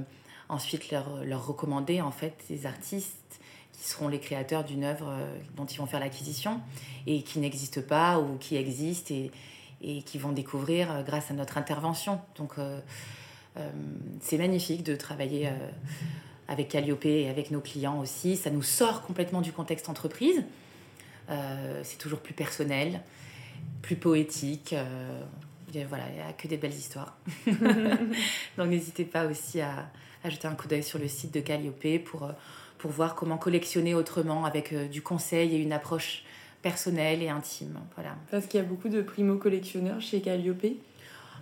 ensuite leur, recommander en fait des artistes qui seront les créateurs d'une œuvre euh, dont ils vont faire l'acquisition et qui n'existe pas ou qui existe et, qui vont découvrir euh, grâce à notre intervention. Donc c'est magnifique de travailler avec Calliope et avec nos clients aussi. Ça nous sort complètement du contexte entreprise. c'est toujours plus personnel, plus poétique. voilà, il n'y a que des belles histoires. Donc n'hésitez pas aussi à, à, jeter un coup d'œil sur le site de Calliope pour pour voir comment collectionner autrement avec euh, du conseil et une approche personnelle et intime. Voilà. Parce qu'il y a beaucoup de primo-collectionneurs chez Calliope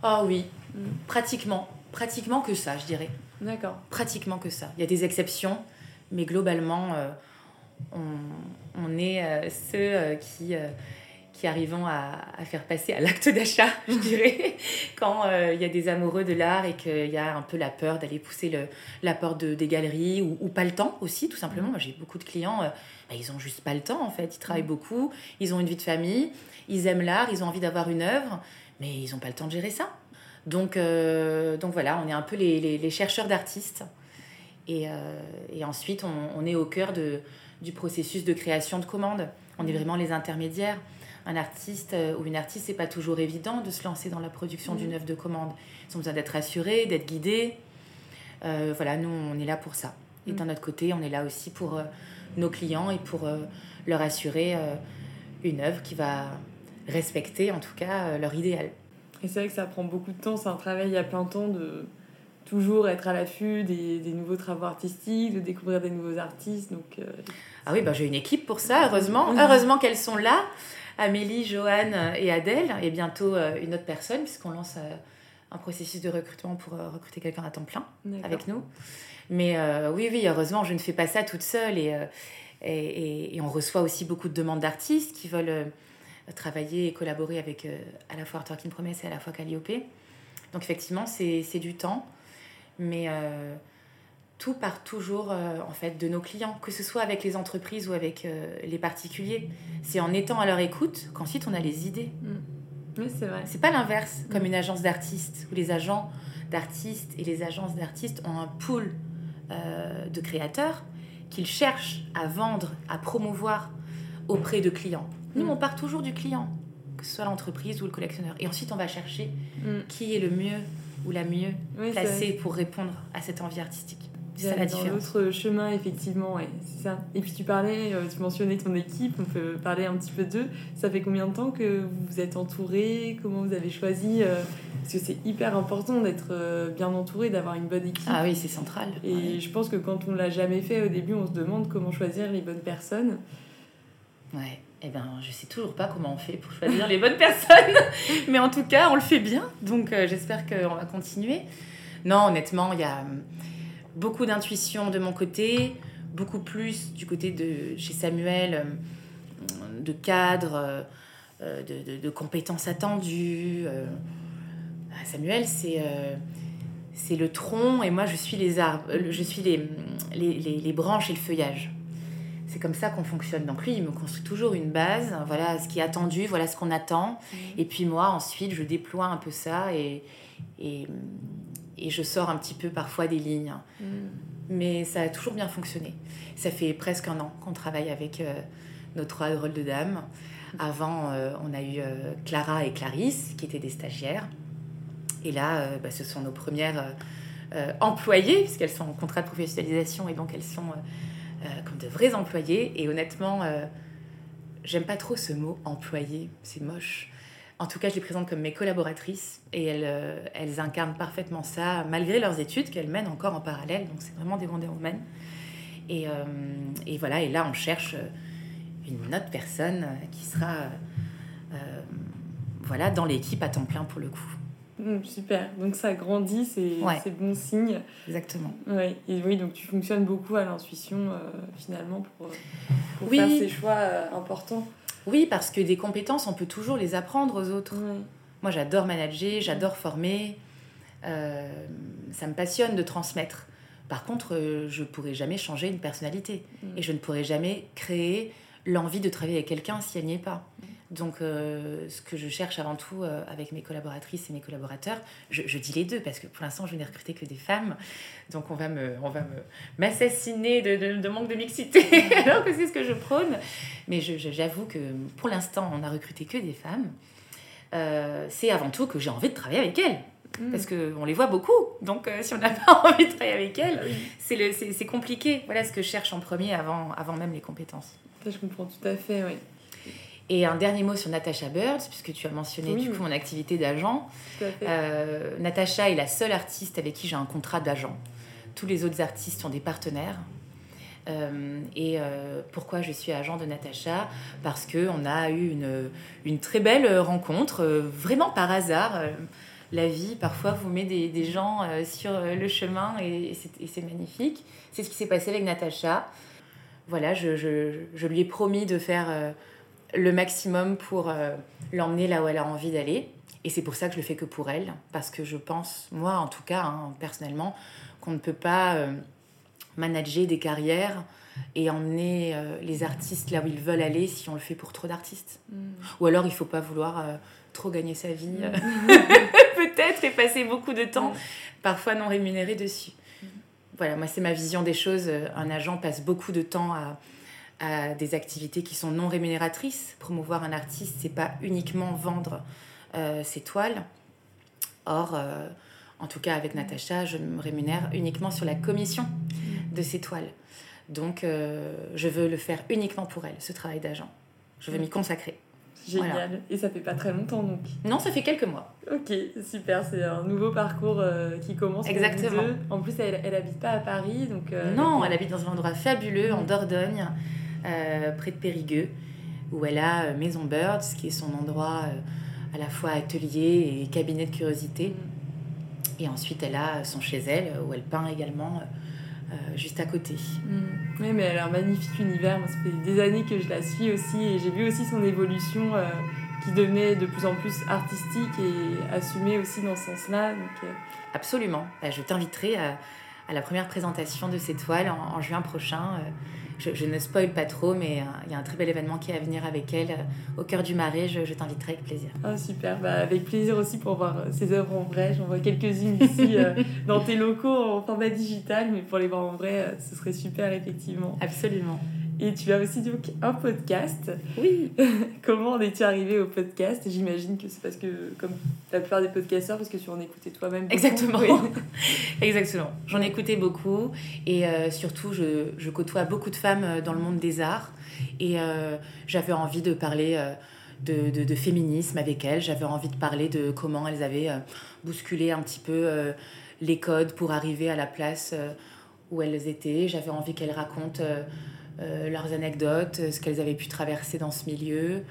Oh oui, mm. pratiquement. Pratiquement que ça, je dirais. D'accord. Pratiquement que ça. Il y a des exceptions, mais globalement, euh, on, on, est euh, ceux qui qui arrivons à, faire passer à l'acte d'achat, je dirais, quand euh, il y a des amoureux de l'art et qu'il y a un peu la peur d'aller pousser le, la porte de, des galeries ou, pas le temps aussi, tout simplement. Moi, j'ai beaucoup de clients, euh, bah, ils ont juste pas le temps en fait. Ils travaillent beaucoup, ils ont une vie de famille, ils aiment l'art, ils ont envie d'avoir une œuvre, mais ils n'ont pas le temps de gérer ça. Donc, euh, donc voilà, on est un peu les, chercheurs d'artistes. Et, ensuite, on, est au cœur de, du processus de création de commandes. On est vraiment les intermédiaires un artiste euh, ou une artiste, c'est pas toujours évident de se lancer dans la production d'une mm. œuvre de commande. Ils ont besoin d'être assurés, d'être guidés. Euh, voilà, nous, on est là pour ça. Et mm. d'un autre côté, on est là aussi pour euh, nos clients et pour leur assurer une œuvre qui va respecter, en tout cas, leur idéal. Et c'est vrai que ça prend beaucoup de temps, c'est un travail à plein temps de toujours être à l'affût des, des, nouveaux travaux artistiques, de découvrir des nouveaux artistes. Donc, Ah oui, bah, j'ai une équipe pour ça, heureusement. heureusement qu'elles sont là. Amélie, Joanne et Adèle, et bientôt euh, une autre personne, puisqu'on lance euh, un processus de recrutement pour euh, recruter quelqu'un à temps plein avec nous. Mais oui, oui, heureusement, je ne fais pas ça toute seule et, et, et, on reçoit aussi beaucoup de demandes d'artistes qui veulent travailler et collaborer avec à la fois Art Working Promesse et à la fois Calliope. Donc effectivement, c'est du temps, mais tout part toujours euh, en fait de nos clients, que ce soit avec les entreprises ou avec euh, les particuliers. C'est en étant à leur écoute qu'ensuite on a les idées. Mm. Oui, c'est vrai. C'est pas l'inverse, comme mm. une agence d'artistes où les agents d'artistes et les agences d'artistes ont un pool euh, de créateurs qu'ils cherchent à vendre, à promouvoir auprès de clients. Nous, mm. on part toujours du client, que ce soit l'entreprise ou le collectionneur. Et ensuite, on va chercher qui est le mieux ou la mieux placée pour répondre à cette envie artistique. C'est la dans l'autre chemin, effectivement, ouais, c'est ça. Et puis tu parlais, euh, tu mentionnais ton équipe, on peut parler un petit peu d'eux. Ça fait combien de temps que vous vous êtes entouré Comment vous avez choisi euh, Parce que c'est hyper important d'être euh, bien entouré, d'avoir une bonne équipe. Ah oui, c'est central. Et je pense que quand on l'a jamais fait au début, on se demande comment choisir les bonnes personnes. Ouais. eh ben, je sais toujours pas comment on fait pour choisir les bonnes personnes, mais en tout cas, on le fait bien. Donc, euh, j'espère qu'on va continuer. Non, honnêtement, il y a beaucoup d'intuition de mon côté, beaucoup plus du côté de chez Samuel, hum, de cadre, euh, de, de, compétences attendues. Euh. Ah, Samuel, c'est c'est le tronc et moi je suis les arbres, je suis les, les, les branches et le feuillage c'est comme ça qu'on fonctionne. Donc lui, il me construit toujours une base, voilà ce qui est attendu, voilà ce qu'on attend. Mm. Et puis moi, ensuite, je déploie un peu ça et, et, je sors un petit peu parfois des lignes. Mm. Mais ça a toujours bien fonctionné. Ça fait presque un an qu'on travaille avec euh, nos trois drôles de dames. Avant, euh, on a eu euh, Clara et Clarisse, qui étaient des stagiaires. Et là, bah, ce sont nos premières employées, puisqu'elles sont en contrat de professionnalisation et donc elles sont comme de vrais employés. Et honnêtement, j'aime pas trop ce mot employé, c'est moche. En tout cas, je les présente comme mes collaboratrices et elles, euh, elles incarnent parfaitement ça, malgré leurs études qu'elles mènent encore en parallèle. Donc, c'est vraiment des Wonder Woman. Et, et, voilà, et là, on cherche une autre personne qui sera voilà, dans l'équipe à temps plein pour le coup. Mmh, super, donc ça grandit, c'est bon signe. Exactement. Ouais. Et oui, donc tu fonctionnes beaucoup à l'intuition euh, finalement pour, pour faire ces choix euh, importants. Oui, parce que des compétences, on peut toujours les apprendre aux autres. Moi, j'adore manager, j'adore former. Euh, ça me passionne de transmettre. Par contre, je ne pourrais jamais changer une personnalité. Mmh. Et je ne pourrais jamais créer l'envie de travailler avec quelqu'un si elle n'y est pas. Mmh. Donc, euh, ce que je cherche avant tout euh, avec mes collaboratrices et mes collaborateurs, je, dis les deux parce que pour l'instant, je n'ai recruté que des femmes. Donc, on va me, on va me m'assassiner de, de, manque de mixité alors que c'est ce que je prône. Mais j'avoue que pour l'instant, on n'a recruté que des femmes. Euh, c'est avant tout que j'ai envie de travailler avec elles. Mm. Parce qu'on les voit beaucoup. Donc, si on n'a pas envie de travailler avec elles, ah c'est compliqué. Voilà ce que je cherche en premier avant, avant même les compétences. je comprends tout à fait, oui. Et un dernier mot sur Natasha Birds, puisque tu as mentionné du coup mon activité d'agent. Euh, Natasha est la seule artiste avec qui j'ai un contrat d'agent. Tous les autres artistes sont des partenaires. Euh, et euh, pourquoi je suis agent de Natacha Parce qu'on a eu une, une, très belle rencontre, vraiment par hasard. la vie, parfois, vous met des, des gens sur le chemin et, et c'est magnifique. C'est ce qui s'est passé avec Natacha. Voilà, je, je, je, lui ai promis de faire le maximum pour euh, l'emmener là où elle a envie d'aller. Et c'est pour ça que je le fais que pour elle, parce que je pense, moi en tout cas, hein, personnellement, qu'on ne peut pas euh, manager des carrières et emmener euh, les artistes là où ils veulent aller si on le fait pour trop d'artistes. Mm. Ou alors il faut pas vouloir trop gagner sa vie, mm. peut-être, et passer beaucoup de temps, mm. parfois non rémunéré dessus. Voilà, moi c'est ma vision des choses. Un agent passe beaucoup de temps à à des activités qui sont non rémunératrices. Promouvoir un artiste, c'est pas uniquement vendre euh, ses toiles. Or, euh, en tout cas avec Natacha, je me rémunère uniquement sur la commission de ses toiles. Donc, euh, je veux le faire uniquement pour elle, ce travail d'agent. Je veux m'y consacrer. Génial. Et ça fait pas très longtemps donc Non, ça fait quelques mois. Ok, super. C'est un nouveau parcours qui commence. Exactement. En plus, elle, elle habite pas à Paris. donc. non, elle habite dans un endroit fabuleux, en Dordogne. Euh, près de Périgueux, où elle a euh, Maison Birds, qui est son endroit euh, à la fois atelier et cabinet de curiosité. Mm. Et ensuite, elle a son chez elle, où elle peint également juste à côté. Mm. Oui, mais elle a un magnifique univers. Moi, ça fait des années que je la suis aussi et j'ai vu aussi son évolution qui devenait de plus en plus artistique et assumée aussi dans ce sens-là. Donc, Absolument. Bah, je t'inviterai à, à, la première présentation de ces toiles en, en juin prochain je, ne spoil pas trop, mais euh, il y a un très bel événement qui est à venir avec elle euh, au cœur du Marais. Je, t'inviterai avec plaisir. Ah, super, bah, avec plaisir aussi pour voir euh, ces œuvres en vrai. J'en vois quelques-unes ici dans tes locaux en format digital, mais pour les voir en vrai, ce serait super, effectivement. Absolument. Et tu as aussi donc un podcast. Oui. Comment en es-tu arrivé au podcast? J'imagine que c'est parce que, comme la plupart des podcasteurs, parce que tu en écoutais toi-même. Exactement. Exactement. J'en écoutais beaucoup. Et euh, surtout, je, je, côtoie beaucoup de femmes euh, dans le monde des arts. Et euh, j'avais envie de parler de, de, de, féminisme avec elles. J'avais envie de parler de comment elles avaient bousculé un petit peu les codes pour arriver à la place où elles étaient. J'avais envie qu'elles racontent leurs anecdotes, ce qu'elles avaient pu traverser dans ce milieu,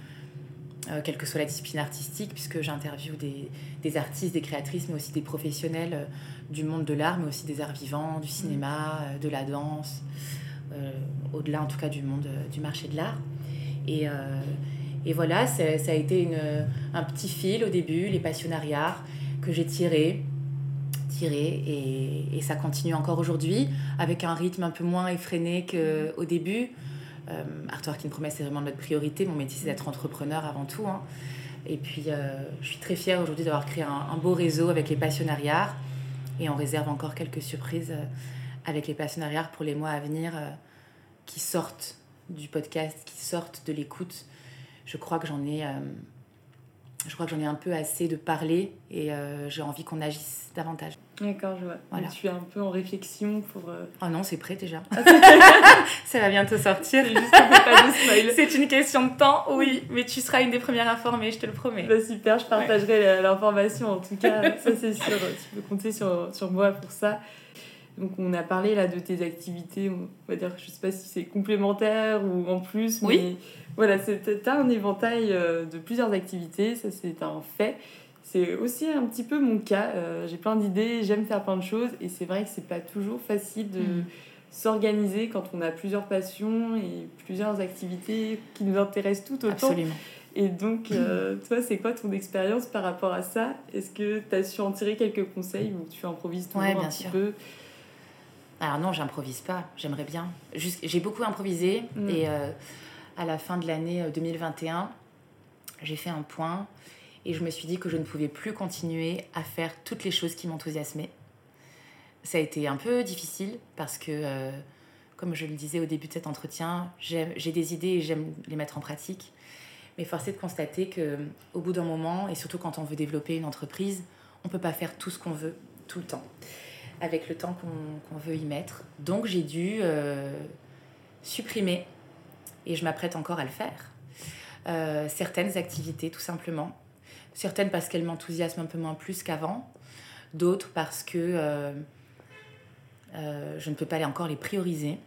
quelle que soit la discipline artistique, puisque j'interviewe des, des, artistes, des créatrices, mais aussi des professionnels du monde de l'art, mais aussi des arts vivants, du cinéma, de la danse, au-delà en tout cas du monde du marché de l'art. Et, et voilà, ça a été une, un petit fil au début, les passionnariats, que j'ai tiré, et, ça continue encore aujourd'hui, avec un rythme un peu moins effréné qu'au début. Euh, Artwork in Promesse, c'est vraiment notre priorité. Mon métier, c'est d'être entrepreneur avant tout. Hein. Et puis, euh, je suis très fière aujourd'hui d'avoir créé un, beau réseau avec les passionnariats. Et on réserve encore quelques surprises euh, avec les passionnariats pour les mois à venir euh, qui sortent du podcast, qui sortent de l'écoute je crois que j'en ai, je crois que j'en ai un peu assez de parler et j'ai envie qu'on agisse davantage. D'accord, je vois. Voilà. Tu es un peu en réflexion pour. Euh, oh non, c'est prêt déjà. ça va bientôt sortir. C'est une question de temps, oui, mais tu seras une des premières informées, je te le promets. Bah, super, je partagerai l'information en tout cas. ça, c'est sûr. Tu peux compter sur, sur moi pour ça. Donc on a parlé là de tes activités, on va dire, je sais pas si c'est complémentaire ou en plus, mais oui. voilà, tu as un éventail euh, de plusieurs activités, ça c'est un fait. C'est aussi un petit peu mon cas, euh, j'ai plein d'idées, j'aime faire plein de choses et c'est vrai que c'est pas toujours facile de mm. s'organiser quand on a plusieurs passions et plusieurs activités qui nous intéressent tout autant. Absolument. Et donc, euh, toi, c'est quoi ton expérience par rapport à ça? Est-ce que tu as su en tirer quelques conseils ou tu improvises toujours un petit peu? Alors non, j'improvise pas, j'aimerais bien. J'ai beaucoup improvisé mm. et euh, à la fin de l'année 2021, euh, j'ai fait un point et je me suis dit que je ne pouvais plus continuer à faire toutes les choses qui m'enthousiasmaient. Ça a été un peu difficile parce que, euh, comme je le disais au début de cet entretien, j'ai des idées et j'aime les mettre en pratique. Mais force est de constater que au bout d'un moment, et surtout quand on veut développer une entreprise, on ne peut pas faire tout ce qu'on veut tout le temps avec le temps qu'on veut y mettre. Donc j'ai dû euh, supprimer, et je m'apprête encore à le faire, euh, certaines activités tout simplement. Certaines parce qu'elles m'enthousiasment un peu moins plus qu'avant, d'autres parce que euh, je ne peux pas encore les prioriser.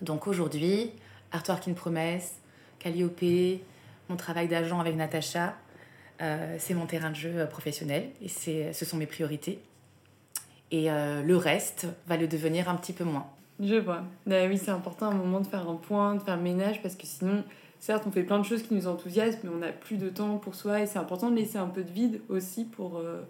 Donc aujourd'hui, Artwork in Promesse, Calliope, mon travail d'agent avec Natacha, c'est mon terrain de jeu professionnel et ce sont mes priorités et euh, le reste va le devenir un petit peu moins. Je vois. Bah oui, c'est important à un moment de faire un point, de faire le ménage, parce que sinon, certes, on fait plein de choses qui nous enthousiasment, mais on n'a plus de temps pour soi, et c'est important de laisser un peu de vide aussi pour euh,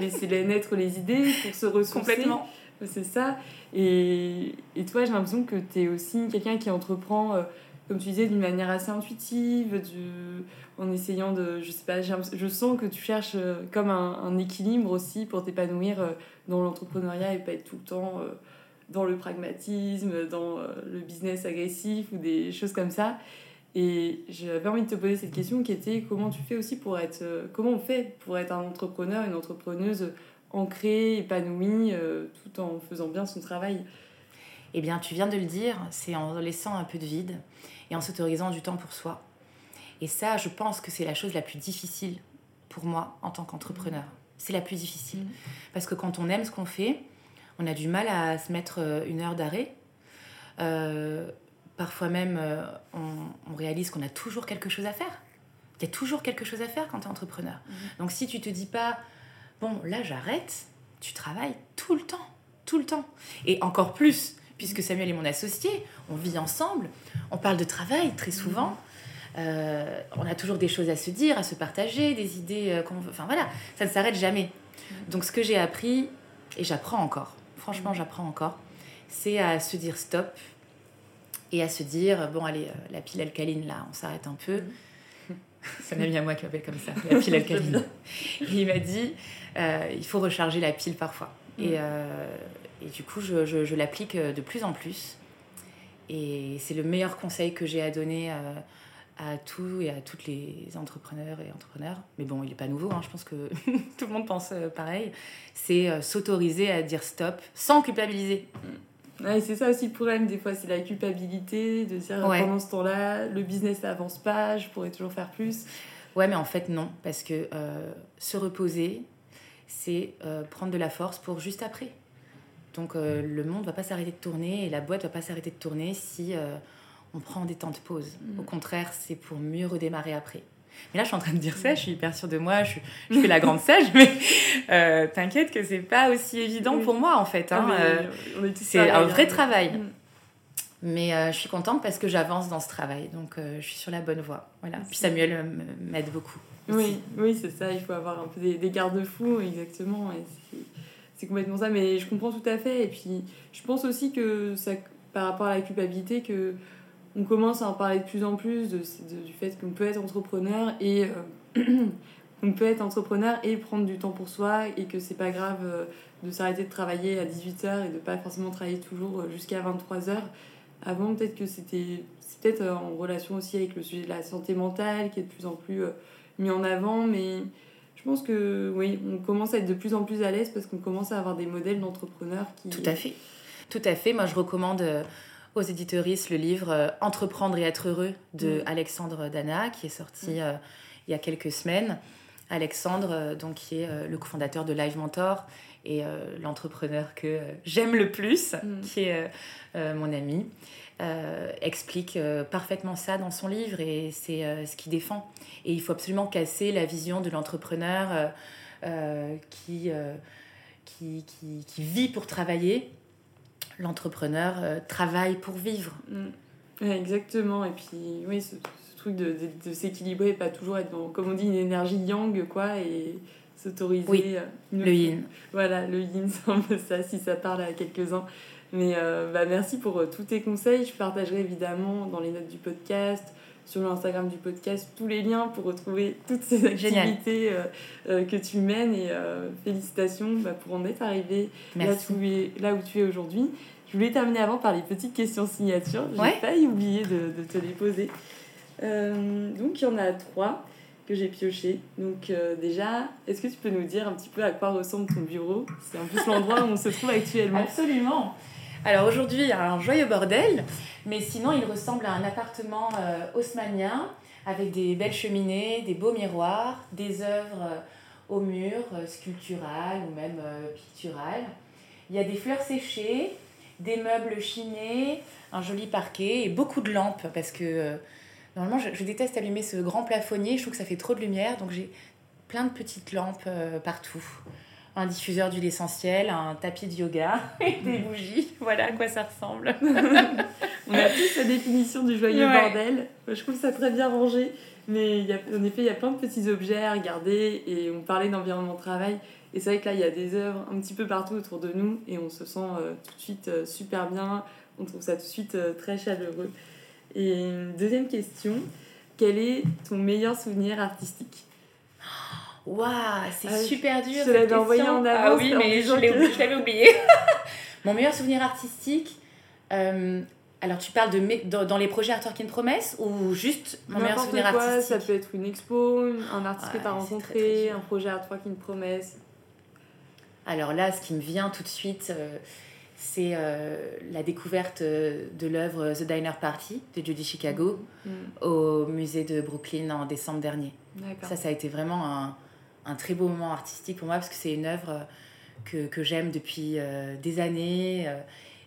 laisser naître les idées, pour se ressourcer. Complètement. C'est ça. Et, et toi, j'ai l'impression que tu es aussi quelqu'un qui entreprend, euh, comme tu disais, d'une manière assez intuitive, du, en essayant de, je sais pas, je sens que tu cherches euh, comme un, un équilibre aussi pour t'épanouir dans l'entrepreneuriat et pas être tout le temps dans le pragmatisme, dans le business agressif ou des choses comme ça. Et j'avais envie de te poser cette question qui était comment tu fais aussi pour être, comment on fait pour être un entrepreneur, une entrepreneuse ancrée, épanouie, tout en faisant bien son travail? Eh bien, tu viens de le dire, c'est en laissant un peu de vide et en s'autorisant du temps pour soi. Et ça, je pense que c'est la chose la plus difficile pour moi en tant qu'entrepreneur. C'est la plus difficile. Mm. Parce que quand on aime ce qu'on fait, on a du mal à se mettre euh, une heure d'arrêt. Euh, parfois même, euh, on, réalise qu'on a toujours quelque chose à faire. Il y a toujours quelque chose à faire quand tu es entrepreneur. Mm. Donc si tu te dis pas, bon, là j'arrête, tu travailles tout le temps, tout le temps. Et encore plus, puisque Samuel est mon associé, on vit ensemble, on parle de travail très souvent. Mm. Euh, on a toujours des choses à se dire, à se partager, des idées euh, qu'on veut. Enfin voilà, ça ne s'arrête jamais. Donc ce que j'ai appris, et j'apprends encore, franchement j'apprends encore, c'est à se dire stop et à se dire bon allez, euh, la pile alcaline là, on s'arrête un peu. C'est un ami à moi qui m'appelle comme ça, la pile alcaline. et il m'a dit il faut recharger la pile parfois. Et, et du coup, je, je, je l'applique de plus en plus. Et c'est le meilleur conseil que j'ai à donner à tous et à toutes les entrepreneurs et entrepreneurs, mais bon, il n'est pas nouveau, hein, je pense que tout le monde pense euh, pareil, c'est euh, s'autoriser à dire stop sans culpabiliser. Ouais, c'est ça aussi le problème, des fois, c'est la culpabilité de dire pendant ce temps-là, le business n'avance pas, je pourrais toujours faire plus. Ouais, mais en fait, non, parce que euh, se reposer, c'est prendre de la force pour juste après. Donc le monde va pas s'arrêter de tourner et la boîte va pas s'arrêter de tourner si on prend des temps de pause. Mm. Au contraire, c'est pour mieux redémarrer après. Mais là, je suis en train de dire ça, je suis hyper sûre de moi, je, je fais la grande sage, mais euh, t'inquiète que c'est pas aussi évident Oui. pour moi en fait. hein. Ah, Euh, c'est un hein. vrai travail. Mm. Mais euh, je suis contente parce que j'avance dans ce travail, donc euh, je suis sur la bonne voie. Voilà. Puis Samuel m'aide beaucoup. aussi. Oui, oui c'est ça, il faut avoir un peu des, des garde-fous, exactement. C'est complètement ça, mais je comprends tout à fait. Et puis, je pense aussi que ça, par rapport à la culpabilité, que on commence à en parler de plus en plus de, du fait qu'on peut être entrepreneur et euh, peut être entrepreneur et prendre du temps pour soi et que c'est pas grave euh, de s'arrêter de travailler à 18h et de pas forcément travailler toujours euh, jusqu'à 23h. Avant, peut-être que c'était peut-être euh, en relation aussi avec le sujet de la santé mentale qui est de plus en plus mis en avant, mais je pense que oui, on commence à être de plus en plus à l'aise parce qu'on commence à avoir des modèles d'entrepreneurs qui. Tout à fait. Moi, je recommande aux éditeuristes le livre euh, Entreprendre et être heureux de Mm. Alexandre Dana, qui est sorti euh, il y a quelques semaines. Alexandre, euh, donc, qui est le cofondateur de Live Mentor et l'entrepreneur que j'aime le plus, Mm. qui est mon ami, euh, explique euh, parfaitement ça dans son livre et c'est euh, ce qu'il défend. Et il faut absolument casser la vision de l'entrepreneur qui, qui, qui, qui vit pour travailler. L'entrepreneur euh, travaille pour vivre. Mm. Exactement. Et puis, oui, ce, ce truc de, de, de s'équilibrer, pas toujours être dans, comme on dit, une énergie yang, quoi, et s'autoriser. Oui, euh, une- Le yin. Voilà, le yin, c'est un peu ça, si ça parle à quelques-uns. Mais euh, bah, merci pour euh, tous tes conseils. Je partagerai évidemment dans les notes du podcast, sur l'Instagram du podcast, tous les liens pour retrouver toutes ces activités euh, euh, que tu mènes. Et euh, félicitations bah, pour en être arrivé là, là où tu es aujourd'hui. Je voulais terminer avant par les petites questions signatures. J'ai Ouais. failli oublier de, de te les poser. Euh, donc, il y en a trois que j'ai pioché. Donc, euh, déjà, est-ce que tu peux nous dire un petit peu à quoi ressemble ton bureau? C'est en plus l'endroit où on se trouve actuellement. Absolument. Alors aujourd'hui, il y a un joyeux bordel, mais sinon, il ressemble à un appartement euh, avec des belles cheminées, des beaux miroirs, des œuvres euh, au mur, euh, sculpturales ou même euh, picturales. Il y a des fleurs séchées, des meubles chinés, un joli parquet et beaucoup de lampes parce que normalement, je, je déteste allumer ce grand plafonnier, je trouve que ça fait trop de lumière, donc j'ai plein de petites lampes partout un diffuseur d'huile essentielle, un tapis de yoga et des bougies. Voilà à quoi ça ressemble. On a tous la définition du joyeux Ouais. bordel. Je trouve ça très bien rangé. Mais il y a, en effet, il y a plein de petits objets à regarder. Et on parlait d'environnement de travail. Et c'est vrai que là, il y a des œuvres un petit peu partout autour de nous. Et on se sent euh, tout de suite euh, super bien. On trouve ça tout de suite euh, très chaleureux. Et deuxième question. Quel est ton meilleur souvenir artistique? Waouh, c'est Ah, super dur. je l'avais envoyé en Ah avance oui, en mais je que- l'avais oublié. Mon meilleur souvenir artistique. euh, alors, tu parles de mes- dans, dans les projets Artwork in Promesse ou juste mon meilleur souvenir quoi, artistique? ça peut être une expo, un artiste que Ouais, tu as très, rencontré, très dur. un projet artwork, une promesse. Alors là, ce qui me vient tout de suite, euh, c'est euh, la découverte de l'œuvre The Diner Party de Judy Chicago Mm. au musée de Brooklyn en décembre dernier. Ça, ça a été vraiment un, un très beau moment artistique pour moi parce que c'est une œuvre euh, que, que j'aime depuis euh, des années euh,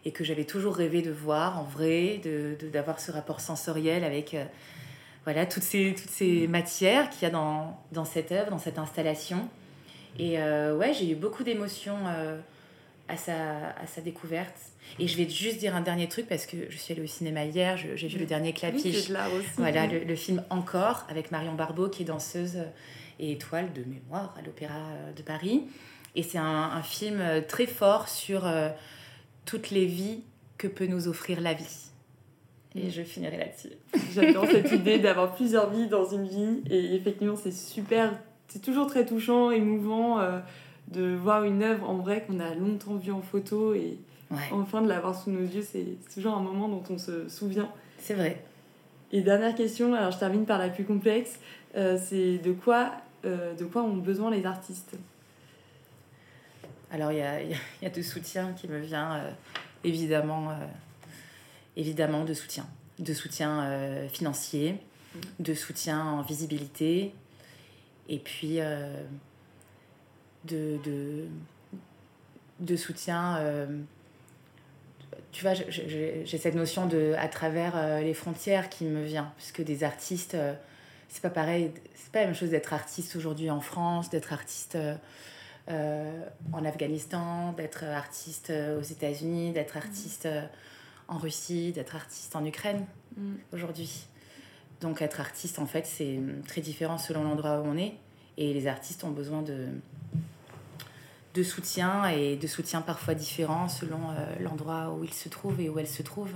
et que j'avais toujours rêvé de voir en vrai, de, de- d'avoir ce rapport sensoriel avec euh, voilà, toutes, ces, toutes ces matières qu'il y a dans, dans cette œuvre, dans cette installation. Et ouais, j'ai eu beaucoup d'émotions à, sa, à sa découverte. Et je vais juste dire un dernier truc parce que je suis allée au cinéma hier, j'ai vu le dernier Clapiche. de aussi. Voilà, le, le film Encore, avec Marion Barbeau, qui est danseuse et étoile de mémoire à l'Opéra de Paris. Et c'est un, un film euh, très fort sur euh, toutes les vies que peut nous offrir la vie. Et je finirai là-dessus. J'adore cette idée d'avoir plusieurs vies dans une vie. Et effectivement, c'est super. C'est toujours très touchant, émouvant euh, de voir une œuvre en vrai qu'on a longtemps vue en photo et Ouais, enfin de l'avoir sous nos yeux. C'est c'est toujours un moment dont on se souvient. c'est vrai. Et dernière question, alors je termine par la plus complexe. euh, c'est de quoi, euh, de quoi ont besoin les artistes Alors, il y a, il y a- il y a de soutien qui me vient, euh, évidemment, euh, évidemment, de soutien. De soutien financier, de soutien en visibilité, et puis de, de, de soutien tu vois, j'ai cette notion de à travers les frontières qui me vient, puisque des artistes, c'est pas pareil, c'est pas la même chose d'être artiste aujourd'hui en France, d'être artiste euh, en Afghanistan, d'être artiste aux États-Unis, d'être artiste en Russie, d'être artiste en Ukraine mm. aujourd'hui. Donc être artiste, en fait, c'est très différent selon l'endroit où on est, et les artistes ont besoin de de soutien et de soutien parfois différent selon euh, l'endroit où il se trouve et où elle se trouve.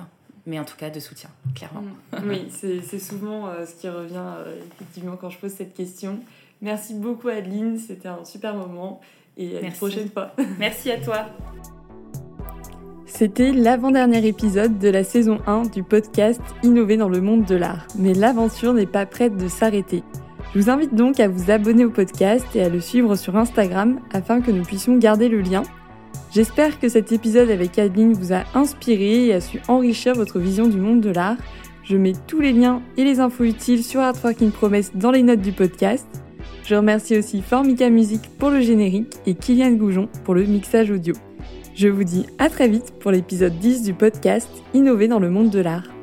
Mais en tout cas, de soutien, clairement. Mm. oui, c'est souvent euh, ce qui revient euh, effectivement quand je pose cette question. Merci beaucoup Adeline, c'était un super moment et à la prochaine fois. Merci à toi. C'était l'avant-dernier épisode de la saison 1 du podcast Innover dans le monde de l'art. Mais l'aventure n'est pas prête de s'arrêter. Je vous invite donc à vous abonner au podcast et à le suivre sur Instagram afin que nous puissions garder le lien. J'espère que cet épisode avec Adeline vous a inspiré et a su enrichir votre vision du monde de l'art. Je mets tous les liens et les infos utiles sur Artworking Promesse dans les notes du podcast. Je remercie aussi Formica Music pour le générique et Kylian Goujon pour le mixage audio. Je vous dis à très vite pour l'épisode 10 du podcast Innover dans le monde de l'art.